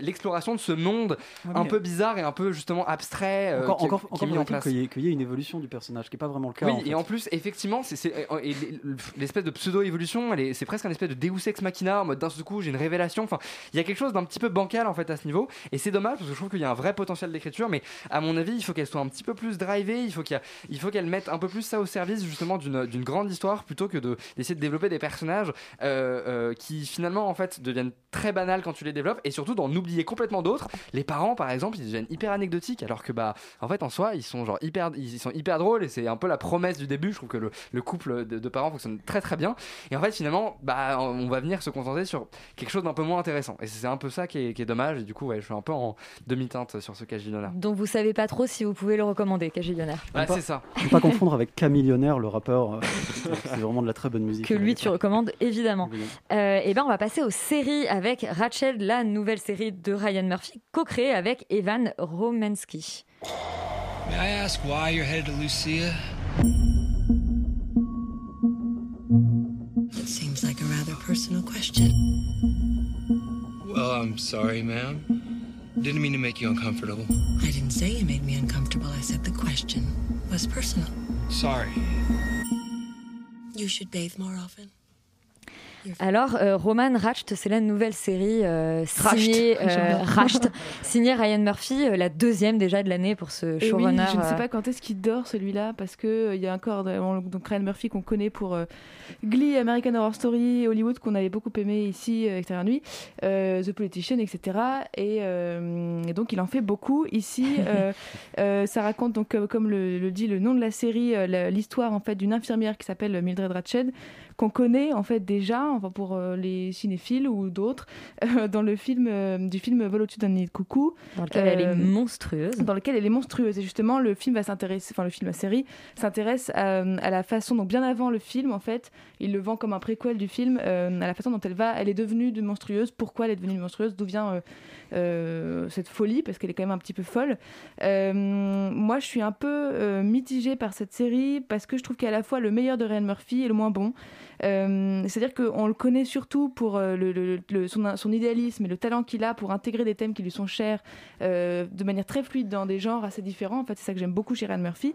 l'exploration de ce monde Ouais, un peu bizarre et un peu justement abstrait euh, Encore, qui, encore, qui est encore mis en place. qu'il y, ait- qu'il y ait une évolution du personnage, qui n'est pas vraiment le cas. Oui, en et fait. en plus, effectivement, c'est- euh, l'espèce de pseudo-évolution, c'est presque un espèce de Deus Ex Machina, en mode d'un seul coup, j'ai une révélation. Enfin, il y a quelque chose d'un petit peu bancal en fait à ce niveau, et c'est dommage parce que je trouve qu'il y a un vrai potentiel d'écriture, mais à mon avis, il faut qu'elle soit un petit peu plus drivée, il faut qu'elle mette un peu plus ça au service justement d'une grande histoire plutôt que de- d'essayer de développer des personnages euh, euh, qui finalement en fait deviennent très banals quand tu les développes, et surtout d'en oublier complètement d'autres. Les parents, par exemple, ils deviennent hyper anecdotiques, alors que bah en fait en soi, ils sont genre hyper, ils sont hyper drôles, et c'est un peu la promesse du début. Je trouve que le, le couple de, de parents fonctionne très très bien. Et en fait, finalement, bah, on va venir se concentrer sur quelque chose d'un peu moins intéressant. Et c'est un peu ça qui est, qui est dommage. Et du coup, ouais, je suis un peu en demi-teinte sur ce Cage d'honneur. Donc vous savez pas trop si vous pouvez le recommander, Cage Millionnaire. Ouais, c'est ça. Faut pas confondre avec Camillionnaire, le rappeur. euh, c'est vraiment de la très bonne musique. que lui tu recommandes évidemment. Euh, et ben on va passer aux séries avec Rachel, la nouvelle série de Ryan Murphy, co-créée avec Evan Romansky. May I ask why you're headed to Lucia? It seems like a rather personal question. Well, I'm sorry, ma'am. Didn't mean to make you uncomfortable. I didn't say you made me uncomfortable. I said the question was personal. Sorry. You should bathe more often. Alors, euh, Roman Racht, c'est la nouvelle série euh, signée. Racht, signée Ryan Murphy, euh, la deuxième déjà de l'année pour ce Et oui, showrunner. je ne sais euh, pas quand est-ce qu'il dort celui-là parce que euh, il y a encore euh, donc Ryan Murphy qu'on connaît pour euh, Glee, American Horror Story, Hollywood qu'on avait beaucoup aimé ici, euh, Extérieur Nuit, euh, The Politician, etc. Et, euh, et donc il en fait beaucoup ici. euh, euh, ça raconte donc euh, comme le, le dit le nom de la série, euh, l'histoire en fait d'une infirmière qui s'appelle Mildred Ratched qu'on connaît en fait déjà, enfin pour euh, les cinéphiles ou d'autres, euh, dans le film euh, du film Vol au-dessus d'un nid de coucou, Dans lequel elle est monstrueuse. Dans lequel elle est monstrueuse. Et justement, le film va s'intéresser, enfin le film, la série s'intéresse à, à la façon, donc bien avant le film en fait, il le vend comme un préquel du film, à la façon dont elle va, elle est devenue de monstrueuse, pourquoi elle est devenue monstrueuse, d'où vient cette folie, parce qu'elle est quand même un petit peu folle. Euh, moi, je suis un peu euh, mitigée par cette série parce que je trouve qu'à la fois le meilleur de Ryan Murphy et le moins bon. Euh, C'est-à-dire qu'on le connaît surtout pour euh, son, idéalisme et le talent qu'il a pour intégrer des thèmes qui lui sont chers euh, de manière très fluide dans des genres assez différents. En fait, c'est ça que j'aime beaucoup chez Ryan Murphy.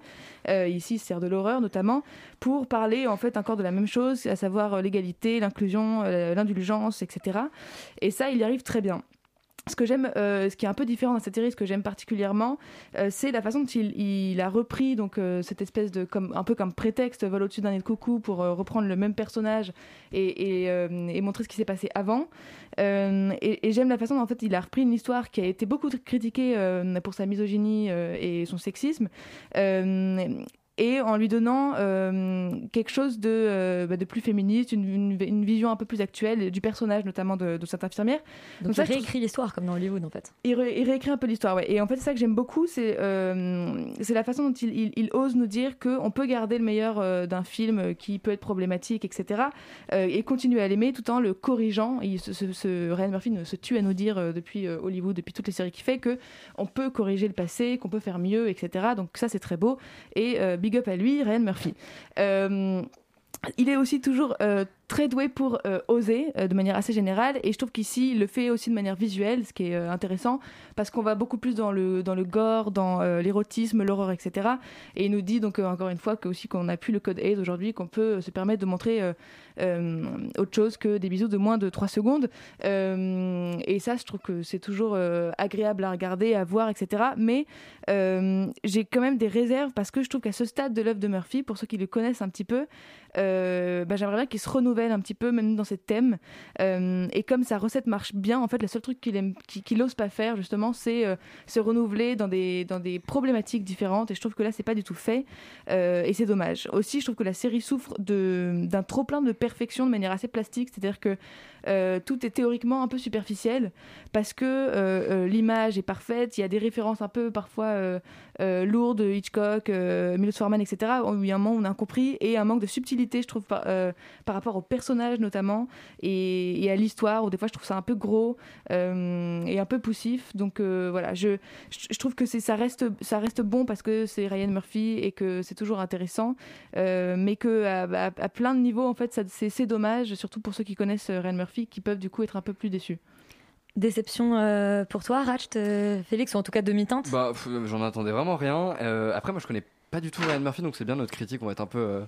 Ici, c'est de l'horreur notamment, pour parler en fait encore de la même chose, à savoir l'égalité, l'inclusion, l'indulgence, etc. Et ça, il y arrive très bien. Ce que j'aime, euh, ce qui est un peu différent dans cette série, ce que j'aime particulièrement, euh, c'est la façon dont il, a repris donc euh, cette espèce de un peu comme prétexte vol au-dessus d'un nid de coucou pour reprendre le même personnage et, montrer ce qui s'est passé avant. Et et j'aime la façon dont en fait il a repris une histoire qui a été beaucoup critiquée pour sa misogynie et son sexisme. Et en lui donnant euh, quelque chose de, euh, bah, de plus féministe, une, une- une vision un peu plus actuelle du personnage, notamment de, de cette infirmière. Donc, ça, il trouve- réécrit l'histoire comme dans Hollywood en fait. il, ré- il réécrit un peu l'histoire, ouais. Et en fait, c'est ça que j'aime beaucoup, c'est euh, c'est la façon dont il, il- il ose nous dire qu'on peut garder le meilleur d'un film qui peut être problématique, etc. et continuer à l'aimer tout en le corrigeant. Et ce, ce, ce- Ryan Murphy se tue à nous dire depuis Hollywood, depuis toutes les séries qu'il fait, que on peut corriger le passé, qu'on peut faire mieux, etc. Donc ça, c'est très beau. Et big up à lui, Ryan Murphy. Euh, il est aussi toujours euh, très doué pour euh, oser euh, de manière assez générale. Et je trouve qu'ici il le fait aussi de manière visuelle ce qui est euh, intéressant parce qu'on va beaucoup plus dans le dans le gore dans l'érotisme l'horreur etc et il nous dit donc encore une fois que aussi qu'on a pu le code 8 aujourd'hui qu'on peut se permettre de montrer autre chose que des bisous de moins de 3 secondes. Et ça je trouve que c'est toujours agréable à regarder à voir etc mais j'ai quand même des réserves parce que je trouve qu'à ce stade de l'œuvre de Murphy pour ceux qui le connaissent un petit peu bah, j'aimerais bien qu'il se renouvelle un petit peu même dans ses thèmes. Euh, et comme sa recette marche bien en fait le seul truc qu'il qu'il qu'il ose pas faire justement c'est euh, se renouveler dans des dans des problématiques différentes. Et je trouve que là c'est pas du tout fait. Euh, et c'est dommage. Aussi je trouve que la série souffre d'un trop plein de perfection de manière assez plastique. C'est à dire que euh, tout est théoriquement un peu superficiel parce que euh, euh, l'image est parfaite, il y a des références un peu parfois lourdes, Hitchcock, Milos Forman, etc. il y a un moment où on a compris et un manque de subtilité, je trouve, par, rapport aux personnages notamment et, à l'histoire où des fois je trouve ça un peu gros et un peu poussif. Donc voilà, je, trouve que ça reste bon parce que c'est Ryan Murphy et que c'est toujours intéressant, mais que à, à- à plein de niveaux en fait c'est dommage, surtout pour ceux qui connaissent Ryan Murphy qui peuvent du coup être un peu plus déçus. Déception euh, pour toi, Ratch, euh, Félix, ou en tout cas demi-teinte? Bah, j'en attendais vraiment rien. Euh, après, moi, je connais pas du tout Ryan Murphy, donc c'est bien notre critique, on va être un peu euh,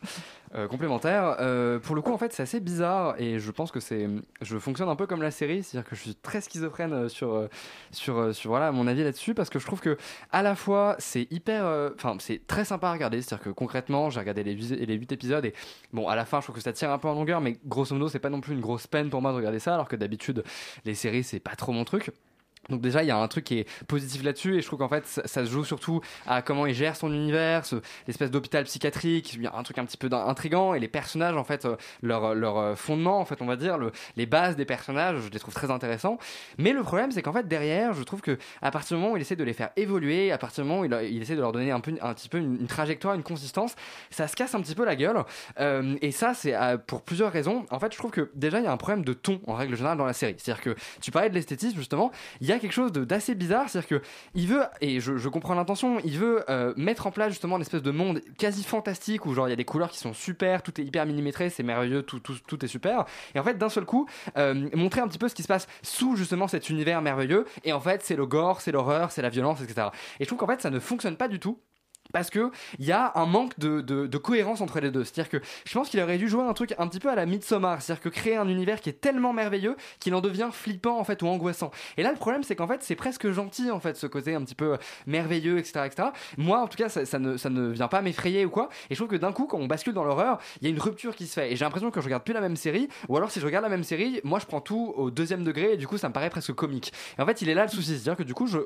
euh, complémentaires. Euh, pour le coup, en fait, c'est assez bizarre et je pense que c'est, je fonctionne un peu comme la série, c'est-à-dire que je suis très schizophrène euh, sur, sur, sur voilà mon avis là-dessus parce que je trouve que à la fois c'est hyper, enfin c'est très sympa à regarder, c'est-à-dire que concrètement, j'ai regardé les, les 8 épisodes et bon, à la fin, je trouve que ça tire un peu en longueur, mais grosso modo, c'est pas non plus une grosse peine pour moi de regarder ça, alors que d'habitude, les séries, c'est pas trop mon truc. Donc déjà, il y a un truc qui est positif là-dessus et je trouve qu'en fait, ça, se joue surtout à comment il gère son univers, ce- l'espèce d'hôpital psychiatrique, il y a un truc un petit peu intrigant et les personnages, en fait, euh, leur, leur euh, fondement, en fait, on va dire, le- les bases des personnages, je les trouve très intéressants. Mais le problème, c'est qu'en fait, derrière, je trouve que à partir du moment où il essaie de les faire évoluer, à partir du moment où il, essaie de leur donner un, peu, un petit peu une, trajectoire, une consistance, ça se casse un petit peu la gueule. Euh, et ça, c'est euh, pour plusieurs raisons. En fait, je trouve que déjà, il y a un problème de ton, en règle générale, dans la série. C'est-à-dire que tu parlais de l'esthétisme, justement, il y a quelque chose d'assez bizarre, c'est-à-dire que il veut, et je, je comprends l'intention, il veut euh, mettre en place justement une espèce de monde quasi fantastique où genre il y a des couleurs qui sont super, tout est hyper millimétré, c'est merveilleux, tout, tout, tout est super. Et en fait, d'un seul coup, euh, montrer un petit peu ce qui se passe sous justement cet univers merveilleux. Et en fait, c'est le gore, c'est l'horreur, c'est la violence, etc. Et je trouve qu'en fait, ça ne fonctionne pas du tout parce que il y a un manque de, cohérence entre les deux. C'est-à-dire que je pense qu'il aurait dû jouer un truc un petit peu à la Midsommar, c'est-à-dire que créer un univers qui est tellement merveilleux qu'il en devient flippant en fait ou angoissant. Et là, le problème, c'est qu'en fait, c'est presque gentil en fait ce côté un petit peu merveilleux, etc., etc. Moi, en tout cas, ça, ne, ça ne vient pas m'effrayer ou quoi. Et je trouve que d'un coup, quand on bascule dans l'horreur, il y a une rupture qui se fait. Et j'ai l'impression que je regarde plus la même série, ou alors si je regarde la même série, moi, je prends tout au deuxième degré et du coup, ça me paraît presque comique. Et en fait, il est là le souci, c'est-à-dire que du coup, je,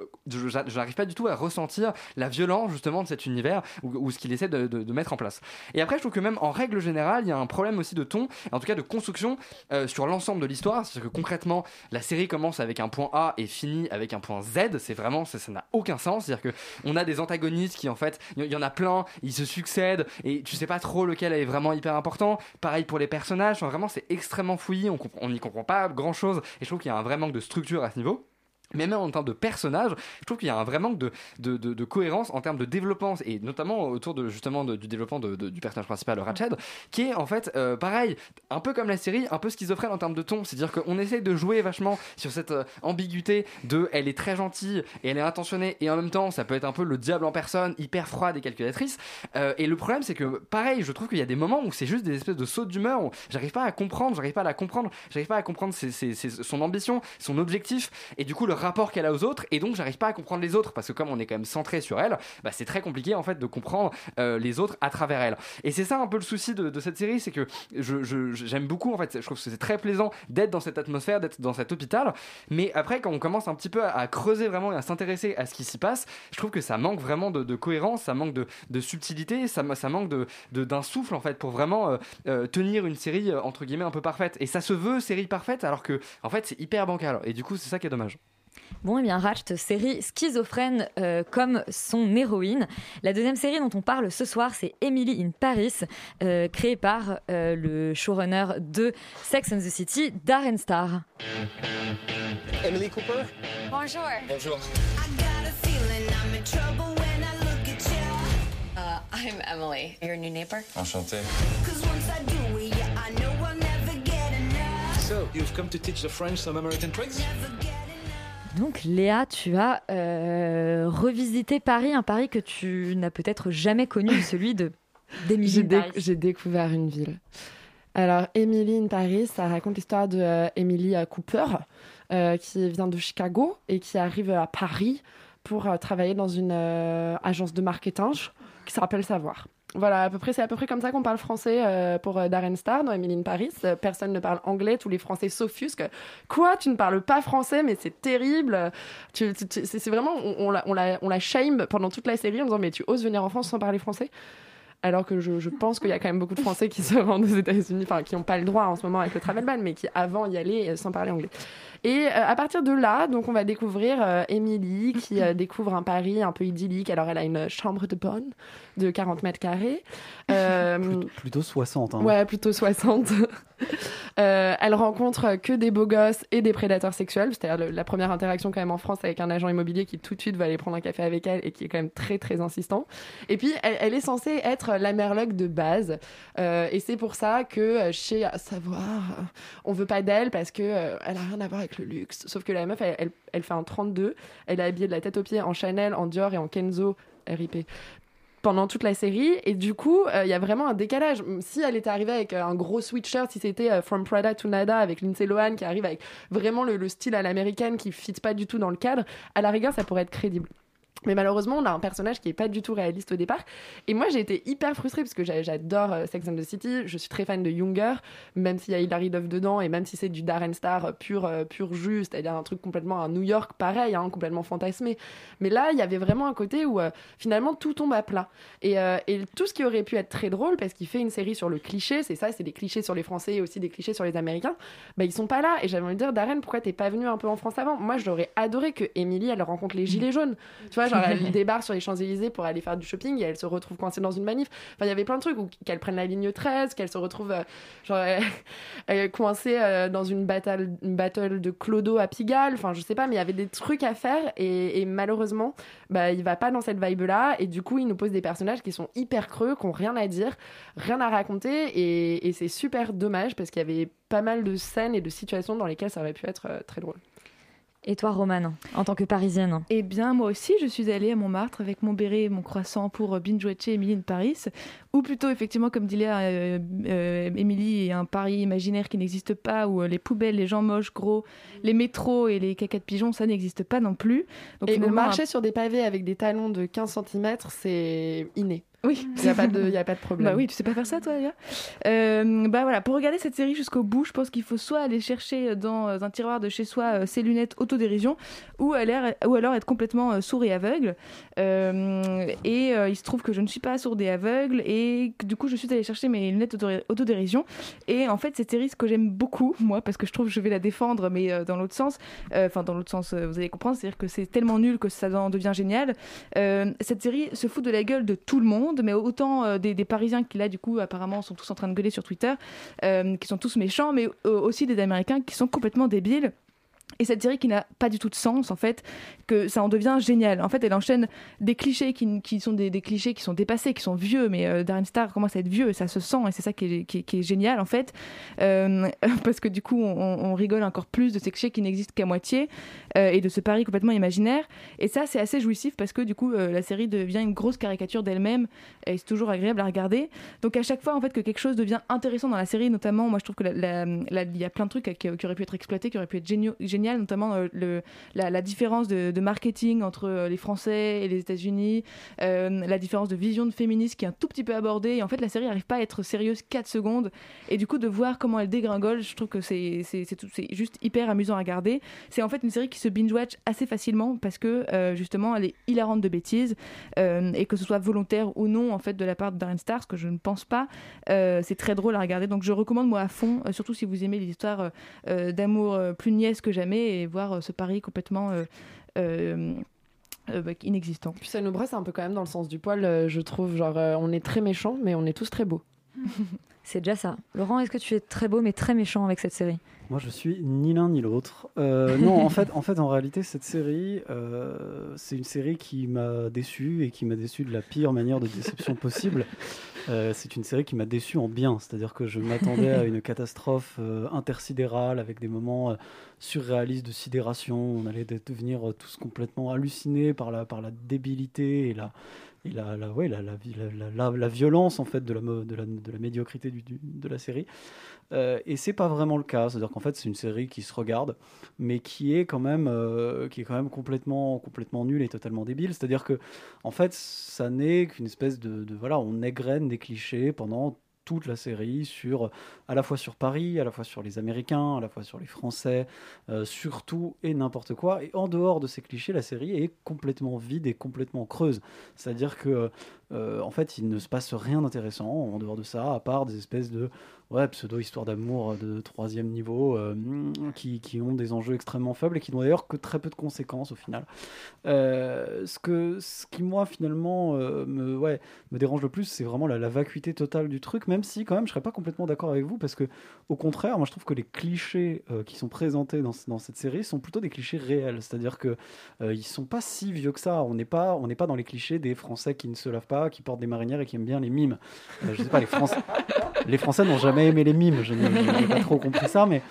n'arrive pas du tout à ressentir la violence justement de cet univers ou, ce qu'il essaie de, mettre en place. Et après, je trouve que même en règle générale, il y a un problème aussi de ton, en tout cas de construction euh, sur l'ensemble de l'histoire. C'est-à-dire que concrètement, la série commence avec un point A et finit avec un point Z. C'est vraiment, ça n'a aucun sens. C'est-à-dire que on a des antagonistes qui, en fait, il y en a plein, ils se succèdent et tu sais pas trop lequel est vraiment hyper important. Pareil pour les personnages. Vraiment, c'est extrêmement fouillis. On n'y comprend pas grand-chose. Et je trouve qu'il y a un vrai manque de structure à ce niveau. Mais même en termes de personnages, je trouve qu'il y a un vrai manque de, de, de- de cohérence en termes de développement, et notamment autour de, justement du développement du personnage principal, Ratched, qui est en fait euh, pareil, un peu comme la série, un peu schizophrène en termes de ton. C'est-à-dire qu'on essaye de jouer vachement sur cette euh, ambiguïté de elle est très gentille et elle est intentionnée, et en même temps, ça peut être un peu le diable en personne, hyper froide et calculatrice. Euh, et le problème, c'est que pareil, je trouve qu'il y a des moments où c'est juste des espèces de sautes d'humeur, où j'arrive pas à comprendre, j'arrive pas à la comprendre, j'arrive pas à comprendre ses- ses- ses- son ambition, son objectif, et du coup, le rapport qu'elle a aux autres, et donc j'arrive pas à comprendre les autres, parce que comme on est quand même centré sur elle, bah, c'est très compliqué en fait de comprendre euh, les autres à travers elle. Et c'est ça un peu le souci de, cette série, c'est que je- j'aime beaucoup en fait, je trouve que c'est très plaisant d'être dans cette atmosphère, d'être dans cet hôpital, mais après quand on commence un petit peu à, creuser vraiment et à s'intéresser à ce qui s'y passe, je trouve que ça manque vraiment de, cohérence, ça manque de, subtilité, ça, manque de, d'un souffle en fait pour vraiment euh, euh, tenir une série entre guillemets un peu parfaite. Et ça se veut série parfaite alors que en fait c'est hyper bancal. Et du coup c'est ça qui est dommage. Bon, et bien Ratched, série schizophrène euh, comme son héroïne. La deuxième série dont on parle ce soir, c'est Emily in Paris, euh, créée par euh, le showrunner de Sex and the City, Darren Star. Emily Cooper? Bonjour. Bonjour. Uh, I'm Emily, your new neighbor? Enchanté. Get you've come to teach the French some American tricks? Donc Léa, tu as euh, revisité Paris, un Paris que tu n'as peut-être jamais connu, celui de J'ai découvert une ville. Alors, Emily in Paris, ça raconte l'histoire de euh, Emily euh, Cooper, euh, qui vient de Chicago et qui arrive à Paris pour travailler dans une agence de marketing qui s'appelle Savoir. Voilà, à peu près, c'est à peu près comme ça qu'on parle français euh, pour euh, Darren Star dans Emily Paris. Euh, Personne ne parle anglais, tous les Français s'offusquent. Quoi, tu ne parles pas français, mais c'est terrible. C'est vraiment, on, on la, on, la, on la shame pendant toute la série en disant mais tu oses venir en France sans parler français? Alors que je, je pense qu'il y a quand même beaucoup de Français qui se rendent aux États-Unis, enfin qui n'ont pas le droit en ce moment avec le travel ban, mais qui avant y allaient euh, sans parler anglais. Et euh, à partir de là, donc on va découvrir euh, Émilie qui euh, découvre un Paris un peu idyllique. Alors elle a une chambre de bonne de 40 mètres carrés. Euh, Plutôt 60. Hein. Ouais, plutôt 60. Euh, elle rencontre que des beaux gosses et des prédateurs sexuels. C'est-à-dire la première interaction quand même en France avec un agent immobilier qui tout de suite va aller prendre un café avec elle et qui est quand même très très insistant. Et puis elle, est censée être la merloc de base. Euh, et c'est pour ça que euh, chez Savoir, on veut pas d'elle parce que euh, elle a rien à voir avec le luxe. Sauf que la meuf, elle, elle fait un 32. Elle est habillée de la tête aux pieds en Chanel, en Dior et en Kenzo. RIP pendant toute la série. Et du coup euh, il y a vraiment un décalage. Si elle était arrivée avec euh, un gros sweatshirt si c'était euh, From Prada to Nada avec Lindsay Lohan qui arrive avec vraiment le, le style à l'américaine qui fit pas du tout dans le cadre à la rigueur ça pourrait être crédible mais malheureusement, on a un personnage qui est pas du tout réaliste au départ. Et moi, j'ai été hyper frustrée parce que j'a- j'adore euh, Sex and the City. Je suis très fan de Younger, même s'il y a Hilary Duff dedans et même si c'est du Darren Star euh, pur, euh, pur jus, c'est-à-dire un truc complètement à New York, pareil, hein, complètement fantasmé. Mais là, il y avait vraiment un côté où finalement tout tombe à plat. Et, et tout ce qui aurait pu être très drôle, parce qu'il fait une série sur le cliché, c'est ça, c'est des clichés sur les Français et aussi des clichés sur les Américains, bah ils sont pas là. Et j'avais envie de dire, Darren, pourquoi t'es pas venu un peu en France avant? Moi, j'aurais adoré que Emily, elle rencontre les gilets jaunes. Tu vois, genre, elle débarque sur les Champs-Élysées pour aller faire du shopping et elle se retrouve coincée dans une manif. Enfin, il y avait plein de trucs, qu'elle prenne la ligne 13, qu'elle se retrouve euh, genre, euh, euh, coincée euh, dans une battle, une battle de Clodo à Pigalle. Enfin, je sais pas, mais il y avait des trucs à faire et, et malheureusement, bah, il va pas dans cette vibe-là. Et du coup, il nous pose des personnages qui sont hyper creux, qui ont rien à dire, rien à raconter. Et, et c'est super dommage parce qu'il y avait pas mal de scènes et de situations dans lesquelles ça aurait pu être très drôle. Et toi, Romane, en tant que parisienne Eh bien, moi aussi, je suis allée à Montmartre avec mon béret et mon croissant pour euh, binge-watcher Emily in Paris. Ou plutôt, effectivement, comme dit Léa, euh, euh, Emily un Paris imaginaire qui n'existe pas, où euh, les poubelles, les gens moches, gros, les métros et les caca de pigeons, ça n'existe pas non plus. Donc, et marcher sur des pavés avec des talons de 15 cm, c'est inné. Oui. Il n'y a, pas de- y a pas de problème. Bah oui, tu sais pas faire ça, toi, Euh, Bah voilà, pour regarder cette série jusqu'au bout, je pense qu'il faut soit aller chercher dans un tiroir de chez soi euh, ses lunettes autodérision, ou, aller- ou alors être complètement euh, sourd et aveugle. Euh, et euh, il se trouve que je ne suis pas sourde et aveugle, et que, du coup, je suis allée chercher mes lunettes auto- autodérision. Et en fait, cette série, ce que j'aime beaucoup, moi, parce que je trouve que je vais la défendre, mais euh, dans l'autre sens, euh, enfin, dans l'autre sens, euh, vous allez comprendre, c'est-à-dire que c'est tellement nul que ça en devient génial. Euh, cette série se fout de la gueule de tout le monde, mais autant euh, des, des Parisiens qui, là, du coup, apparemment, sont tous en train de gueuler sur Twitter, euh, qui sont tous méchants, mais euh, aussi des Américains qui sont complètement débiles. Et cette série qui n'a pas du tout de sens, en fait, que ça en devient génial. En fait, elle enchaîne des clichés qui, qui sont des, des clichés qui sont dépassés, qui sont vieux, mais euh, Darren Star commence à être vieux et ça se sent, et c'est ça qui est, qui, génial, en fait. Euh, parce que du coup, on, rigole encore plus de ces clichés qui n'existent qu'à moitié euh, et de ce pari complètement imaginaire. Et ça, c'est assez jouissif parce que du coup, la série devient une grosse caricature d'elle-même et c'est toujours agréable à regarder. Donc à chaque fois, en fait, que quelque chose devient intéressant dans la série, notamment, moi, je trouve que il y a plein de trucs qui, qui auraient pu être exploités, qui auraient pu être géniaux- génial, notamment euh, la, différence de, marketing entre euh, les Français et les États-Unis, euh, la différence de vision de féminisme qui est un tout petit peu abordée. Et en fait, la série n'arrive pas à être sérieuse 4 secondes. Et du coup, de voir comment elle dégringole, je trouve que c'est juste hyper amusant à regarder. C'est en fait une série qui se binge-watch assez facilement parce que justement, elle est hilarante de bêtises et que ce soit volontaire ou non en fait de la part de Darren Star, ce que je ne pense pas, c'est très drôle à regarder. Donc je recommande moi à fond, surtout si vous aimez les histoires d'amour plus niaises que et voir euh, ce pari complètement euh, euh, bah, inexistant. Puis ça nous brosse un peu quand même dans le sens du poil, je trouve. Genre, on est très méchants, mais on est tous très beaux. C'est déjà ça. Laurent, est-ce que tu es très beau mais très méchant avec cette série? Moi, je suis ni l'un ni l'autre. Euh, non, en fait, en fait, en réalité, cette série, euh, c'est une série qui m'a déçu et qui m'a déçu de la pire manière de déception possible. Euh, c'est une série qui m'a déçu en bien, c'est-à-dire que je m'attendais à une catastrophe intersidérale avec des moments surréalistes de sidération. On allait de- devenir tous complètement hallucinés par la, par la débilité et la, et la, la, la, la, vi- la, la- la- la violence en fait de la, de la, de médiocrité du- de la série. Euh, et c'est pas vraiment le cas, c'est-à-dire qu'en fait c'est une série qui se regarde, mais qui est quand même, euh, qui est quand même complètement, complètement nulle et totalement débile. C'est-à-dire que en fait ça n'est qu'une espèce de, de- voilà, on égrène des clichés pendant toute la série sur à la fois sur Paris, à la fois sur les Américains, à la fois sur les Français, euh, sur tout et n'importe quoi. Et en dehors de ces clichés, la série est complètement vide et complètement creuse. C'est-à-dire que euh, en fait, il ne se passe rien d'intéressant en dehors de ça, à part des espèces de pseudo-histoires d'amour de troisième niveau euh, qui, ont des enjeux extrêmement faibles et qui n'ont d'ailleurs que très peu de conséquences au final. Euh, ce, que, ce qui, moi, finalement, me, ouais, me dérange le plus, c'est vraiment la, vacuité totale du truc, même si, quand même, je serais pas complètement d'accord avec vous, parce que, au contraire, moi, je trouve que les clichés qui sont présentés dans, ce- dans cette série sont plutôt des clichés réels, c'est-à-dire euh, ils sont pas si vieux que ça. On n'est pas, pas dans les clichés des Français qui ne se lavent pas, qui portent des marinières et qui aiment bien les mimes. Euh, je sais pas, les Français, les Français n'ont jamais aimé les mimes. Je n'ai pas trop compris ça, mais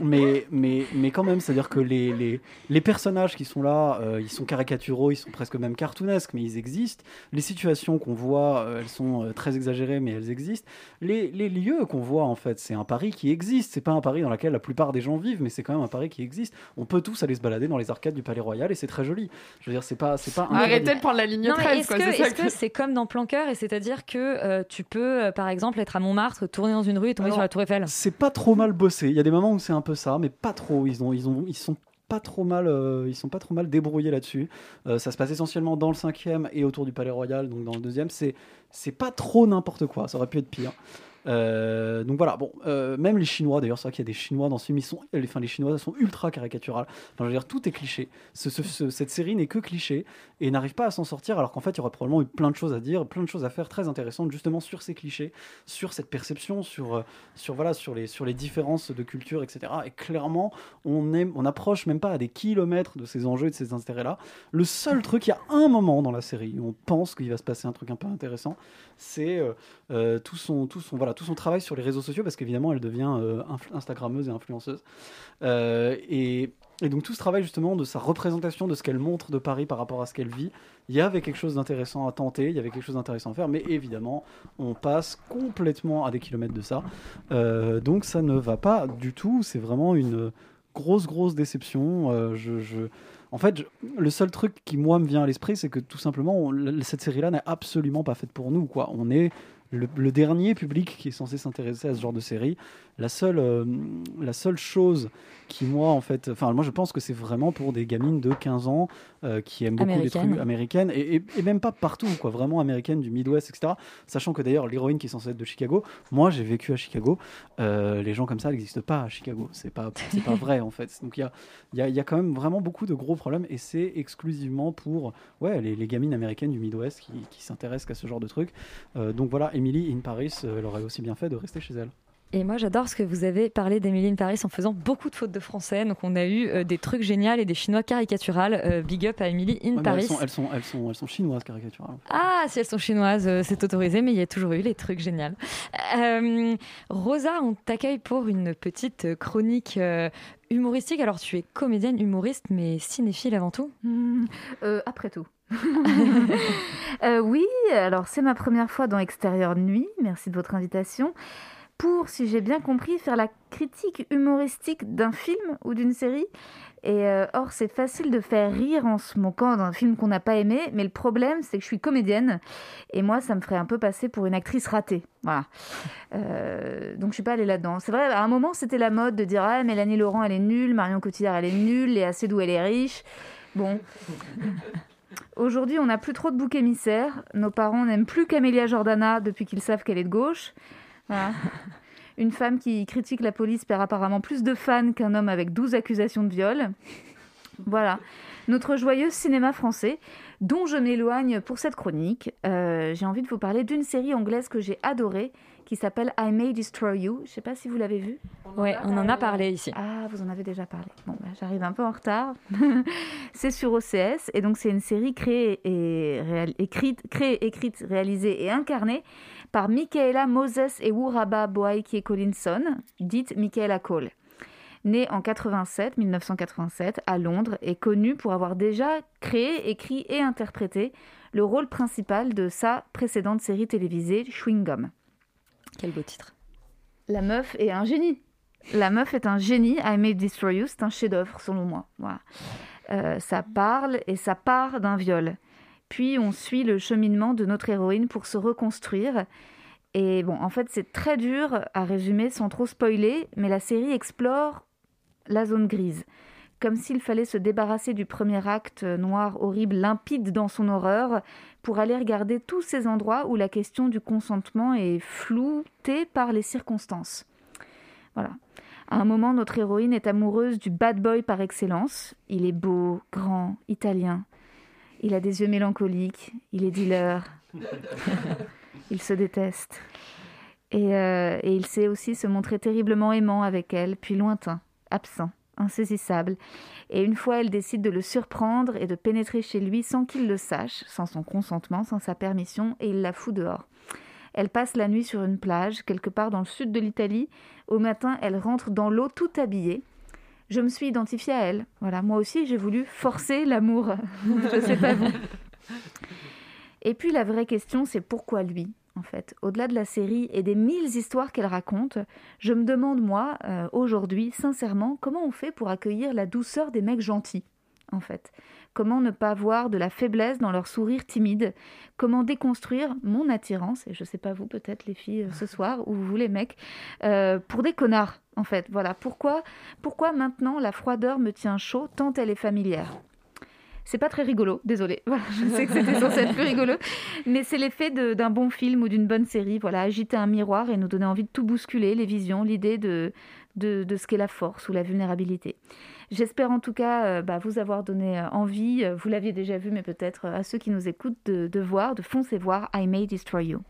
mais, mais, mais quand même, c'est-à-dire que les, les, les personnages qui sont là, euh, ils sont caricaturaux, ils sont presque même cartoonesques, mais ils existent. Les situations qu'on voit, euh, elles sont euh, très exagérées, mais elles existent. Les, les lieux qu'on voit, en fait, c'est un Paris qui existe. C'est pas un Paris dans lequel la plupart des gens vivent, mais c'est quand même un Paris qui existe. On peut tous aller se balader dans les arcades du Palais Royal et c'est très joli. Je veux dire, c'est pas, c'est pas Arrêtez de prendre la ligne Non, mais 13, est-ce que que c'est comme dans Planqueur et c'est-à-dire que euh, tu peux, euh, par exemple, être à Montmartre, tourner dans une rue et tomber Alors, sur la Tour Eiffel C'est pas trop mal bossé. Il y a des moments où c'est un peu ça, mais pas trop. Ils ont, ils ont, ils sont pas trop mal, euh, ils sont pas trop mal débrouillés là-dessus. Euh, ça se passe essentiellement dans le cinquième et autour du Palais Royal, donc dans le deuxième, c'est, c'est pas trop n'importe quoi. Ça aurait pu être pire. Euh, donc voilà, bon, euh, même les Chinois, d'ailleurs, c'est vrai qu'il y a des Chinois dans ce film, ils sont, enfin, les Chinois sont ultra caricaturales. Enfin, je veux dire, tout est cliché. Ce- ce- ce- cette série n'est que cliché et n'arrive pas à s'en sortir, alors qu'en fait, il y aurait probablement eu plein de choses à dire, plein de choses à faire très intéressantes, justement sur ces clichés, sur cette perception, sur, euh, sur, voilà, sur, les, sur les différences de culture, etc. Et clairement, on, aime, on approche même pas à des kilomètres de ces enjeux et de ces intérêts-là. Le seul truc, il y a un moment dans la série où on pense qu'il va se passer un truc un peu intéressant, c'est tout, son, tout, son, voilà, tout son travail sur les réseaux sociaux, parce qu'évidemment, elle devient euh, Instagrammeuse et influenceuse. Euh, et, et donc tout ce travail justement de sa représentation de ce qu'elle montre de Paris par rapport à ce qu'elle vit, il y avait quelque chose d'intéressant à tenter, il y avait quelque chose d'intéressant à faire, mais évidemment, on passe complètement à des kilomètres de ça. Euh, donc ça ne va pas du tout, c'est vraiment une grosse, grosse déception. Euh, je, je- En fait, le seul truc qui, moi, me vient à l'esprit, c'est que tout simplement, cette série-là n'est absolument pas faite pour nous. Quoi. On est le, dernier public qui est censé s'intéresser à ce genre de série. La seule, euh, la seule chose qui, moi, en fait, enfin, moi, je pense que c'est vraiment pour des gamines de 15 ans euh, qui aiment beaucoup les trucs américaines et, et- et même pas partout, quoi, vraiment américaines du Midwest, etc. Sachant que d'ailleurs, l'héroïne qui est censée être de Chicago, moi, j'ai vécu à Chicago. Euh, les gens comme ça n'existent pas à Chicago. C'est pas, c'est pas vrai, en fait. Donc, il y a, il y, a, y a quand même vraiment beaucoup de gros problèmes et c'est exclusivement pour ouais, les, les gamines américaines du Midwest qui, qui s'intéressent qu'à ce genre de trucs. Euh, donc voilà, Emily in Paris, elle aurait aussi bien fait de rester chez elle. Et moi, j'adore ce que vous avez parlé d'Emily in Paris en faisant beaucoup de fautes de français. Donc, on a eu euh, des trucs géniaux et des chinois caricaturales. Euh, big up à Emily in Ouais, Paris. elles, sont, elles, sont, elles, sont, elles sont chinoises caricaturales. Ah, si elles sont chinoises, euh, c'est autorisé, mais il y a toujours eu les trucs géniaux. Euh, Rosa, on t'accueille pour une petite chronique euh, humoristique. Alors, tu es comédienne humoriste, mais cinéphile avant tout euh, après tout. Euh, oui, alors c'est ma première fois dans Extérieur Nuit. Merci de votre invitation. Pour, si j'ai bien compris, faire la critique humoristique d'un film ou d'une série. Et euh, or, c'est facile de faire rire en se moquant d'un film qu'on n'a pas aimé, mais le problème, c'est que je suis comédienne et moi, ça me ferait un peu passer pour une actrice ratée. Voilà. Euh, donc, je suis pas allée là-dedans. C'est vrai, à un moment, c'était la mode de dire Ah, Mélanie Laurent, elle est nulle, Marion Cotillard, elle est nulle, Léa Seydoux, elle est riche. Bon. Aujourd'hui, on n'a plus trop de boucs émissaires. Nos parents n'aiment plus Camélia Jordana depuis qu'ils savent qu'elle est de gauche. Une femme qui critique la police perd apparemment plus de fans qu'un homme avec 12 accusations de viol. Voilà. Notre joyeux cinéma français, dont je m'éloigne pour cette chronique. Euh, j'ai envie de vous parler d'une série anglaise que j'ai adorée, qui s'appelle I May Destroy You. Je ne sais pas si vous l'avez vu. Ouais, on en a parlé ici. Ah, vous en avez déjà parlé. Bon, bah, j'arrive un peu en retard. c'est sur OCS et donc c'est une série créée et réal- écrite, créée, écrite, réalisée et incarnée par Michaela Moses et Wuraba Boaiki Collinson, dite Michaela Cole. Née en 87, 1987 à Londres et connue pour avoir déjà créé, écrit et interprété le rôle principal de sa précédente série télévisée Chewing Gum. Quel beau titre. La meuf est un génie. La meuf est un génie. I May Destroy You, c'est un chef-d'œuvre selon moi. Voilà. Euh, ça parle et ça part d'un viol. Puis on suit le cheminement de notre héroïne pour se reconstruire. Et bon, en fait, c'est très dur à résumer sans trop spoiler, mais la série explore la zone grise. Comme s'il fallait se débarrasser du premier acte noir, horrible, limpide dans son horreur, pour aller regarder tous ces endroits où la question du consentement est floutée par les circonstances. Voilà. À un moment, notre héroïne est amoureuse du bad boy par excellence. Il est beau, grand, italien. Il a des yeux mélancoliques. Il est dealer. il se déteste. Et, euh, et il sait aussi se montrer terriblement aimant avec elle, puis lointain, absent, insaisissable. Et une fois, elle décide de le surprendre et de pénétrer chez lui sans qu'il le sache, sans son consentement, sans sa permission, et il la fout dehors. Elle passe la nuit sur une plage, quelque part dans le sud de l'Italie. Au matin, elle rentre dans l'eau toute habillée. Je me suis identifiée à elle. Voilà, moi aussi, j'ai voulu forcer l'amour. Je sais pas vous. Et puis la vraie question, c'est pourquoi lui en fait? Au-delà de la série et des mille histoires qu'elle raconte, je me demande, moi, euh, aujourd'hui, sincèrement, comment on fait pour accueillir la douceur des mecs gentils, en fait? Comment ne pas voir de la faiblesse dans leur sourire timide Comment déconstruire mon attirance, et je sais pas vous, peut-être les filles euh, ce soir, ou vous les mecs, euh, pour des connards, en fait. Voilà, pourquoi, pourquoi maintenant la froideur me tient chaud tant elle est familière? C'est pas très rigolo, désolé. Voilà, je sais que c'était censé être plus rigolo, mais c'est l'effet d'un bon film ou d'une bonne série. Voilà, agiter un miroir et nous donner envie de tout bousculer, les visions, l'idée de, de, ce qu'est la force ou la vulnérabilité. J'espère en tout cas euh, bah, vous avoir donné euh, envie, vous l'aviez déjà vu, mais peut-être euh, à ceux qui nous écoutent, de, de voir, de foncer voir I May Destroy You.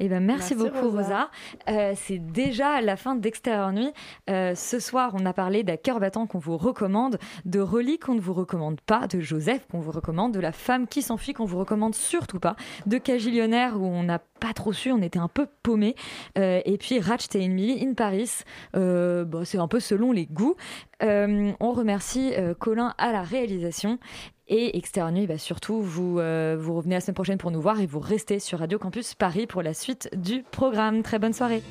Eh ben, merci, Merci, beaucoup, Rosa. Rosa. Euh, c'est déjà la fin d'Extérieur Nuit. Euh, ce soir, on a parlé d'un cœur battant qu'on vous recommande, de Rolly qu'on ne vous recommande pas, de Joseph qu'on vous recommande, de la femme qui s'enfuit qu'on vous recommande surtout pas, de Cagillionnaire où on n'a pas trop su, on était un peu paumé, Euh, et puis Ratchet et Emily in Paris. Bon, c'est un peu selon les goûts. On remercie Colin à la réalisation. Et Nuit, bah, surtout, vous, euh, vous revenez la semaine prochaine pour nous voir et vous restez sur Radio Campus Paris pour la suite du programme. Très bonne soirée.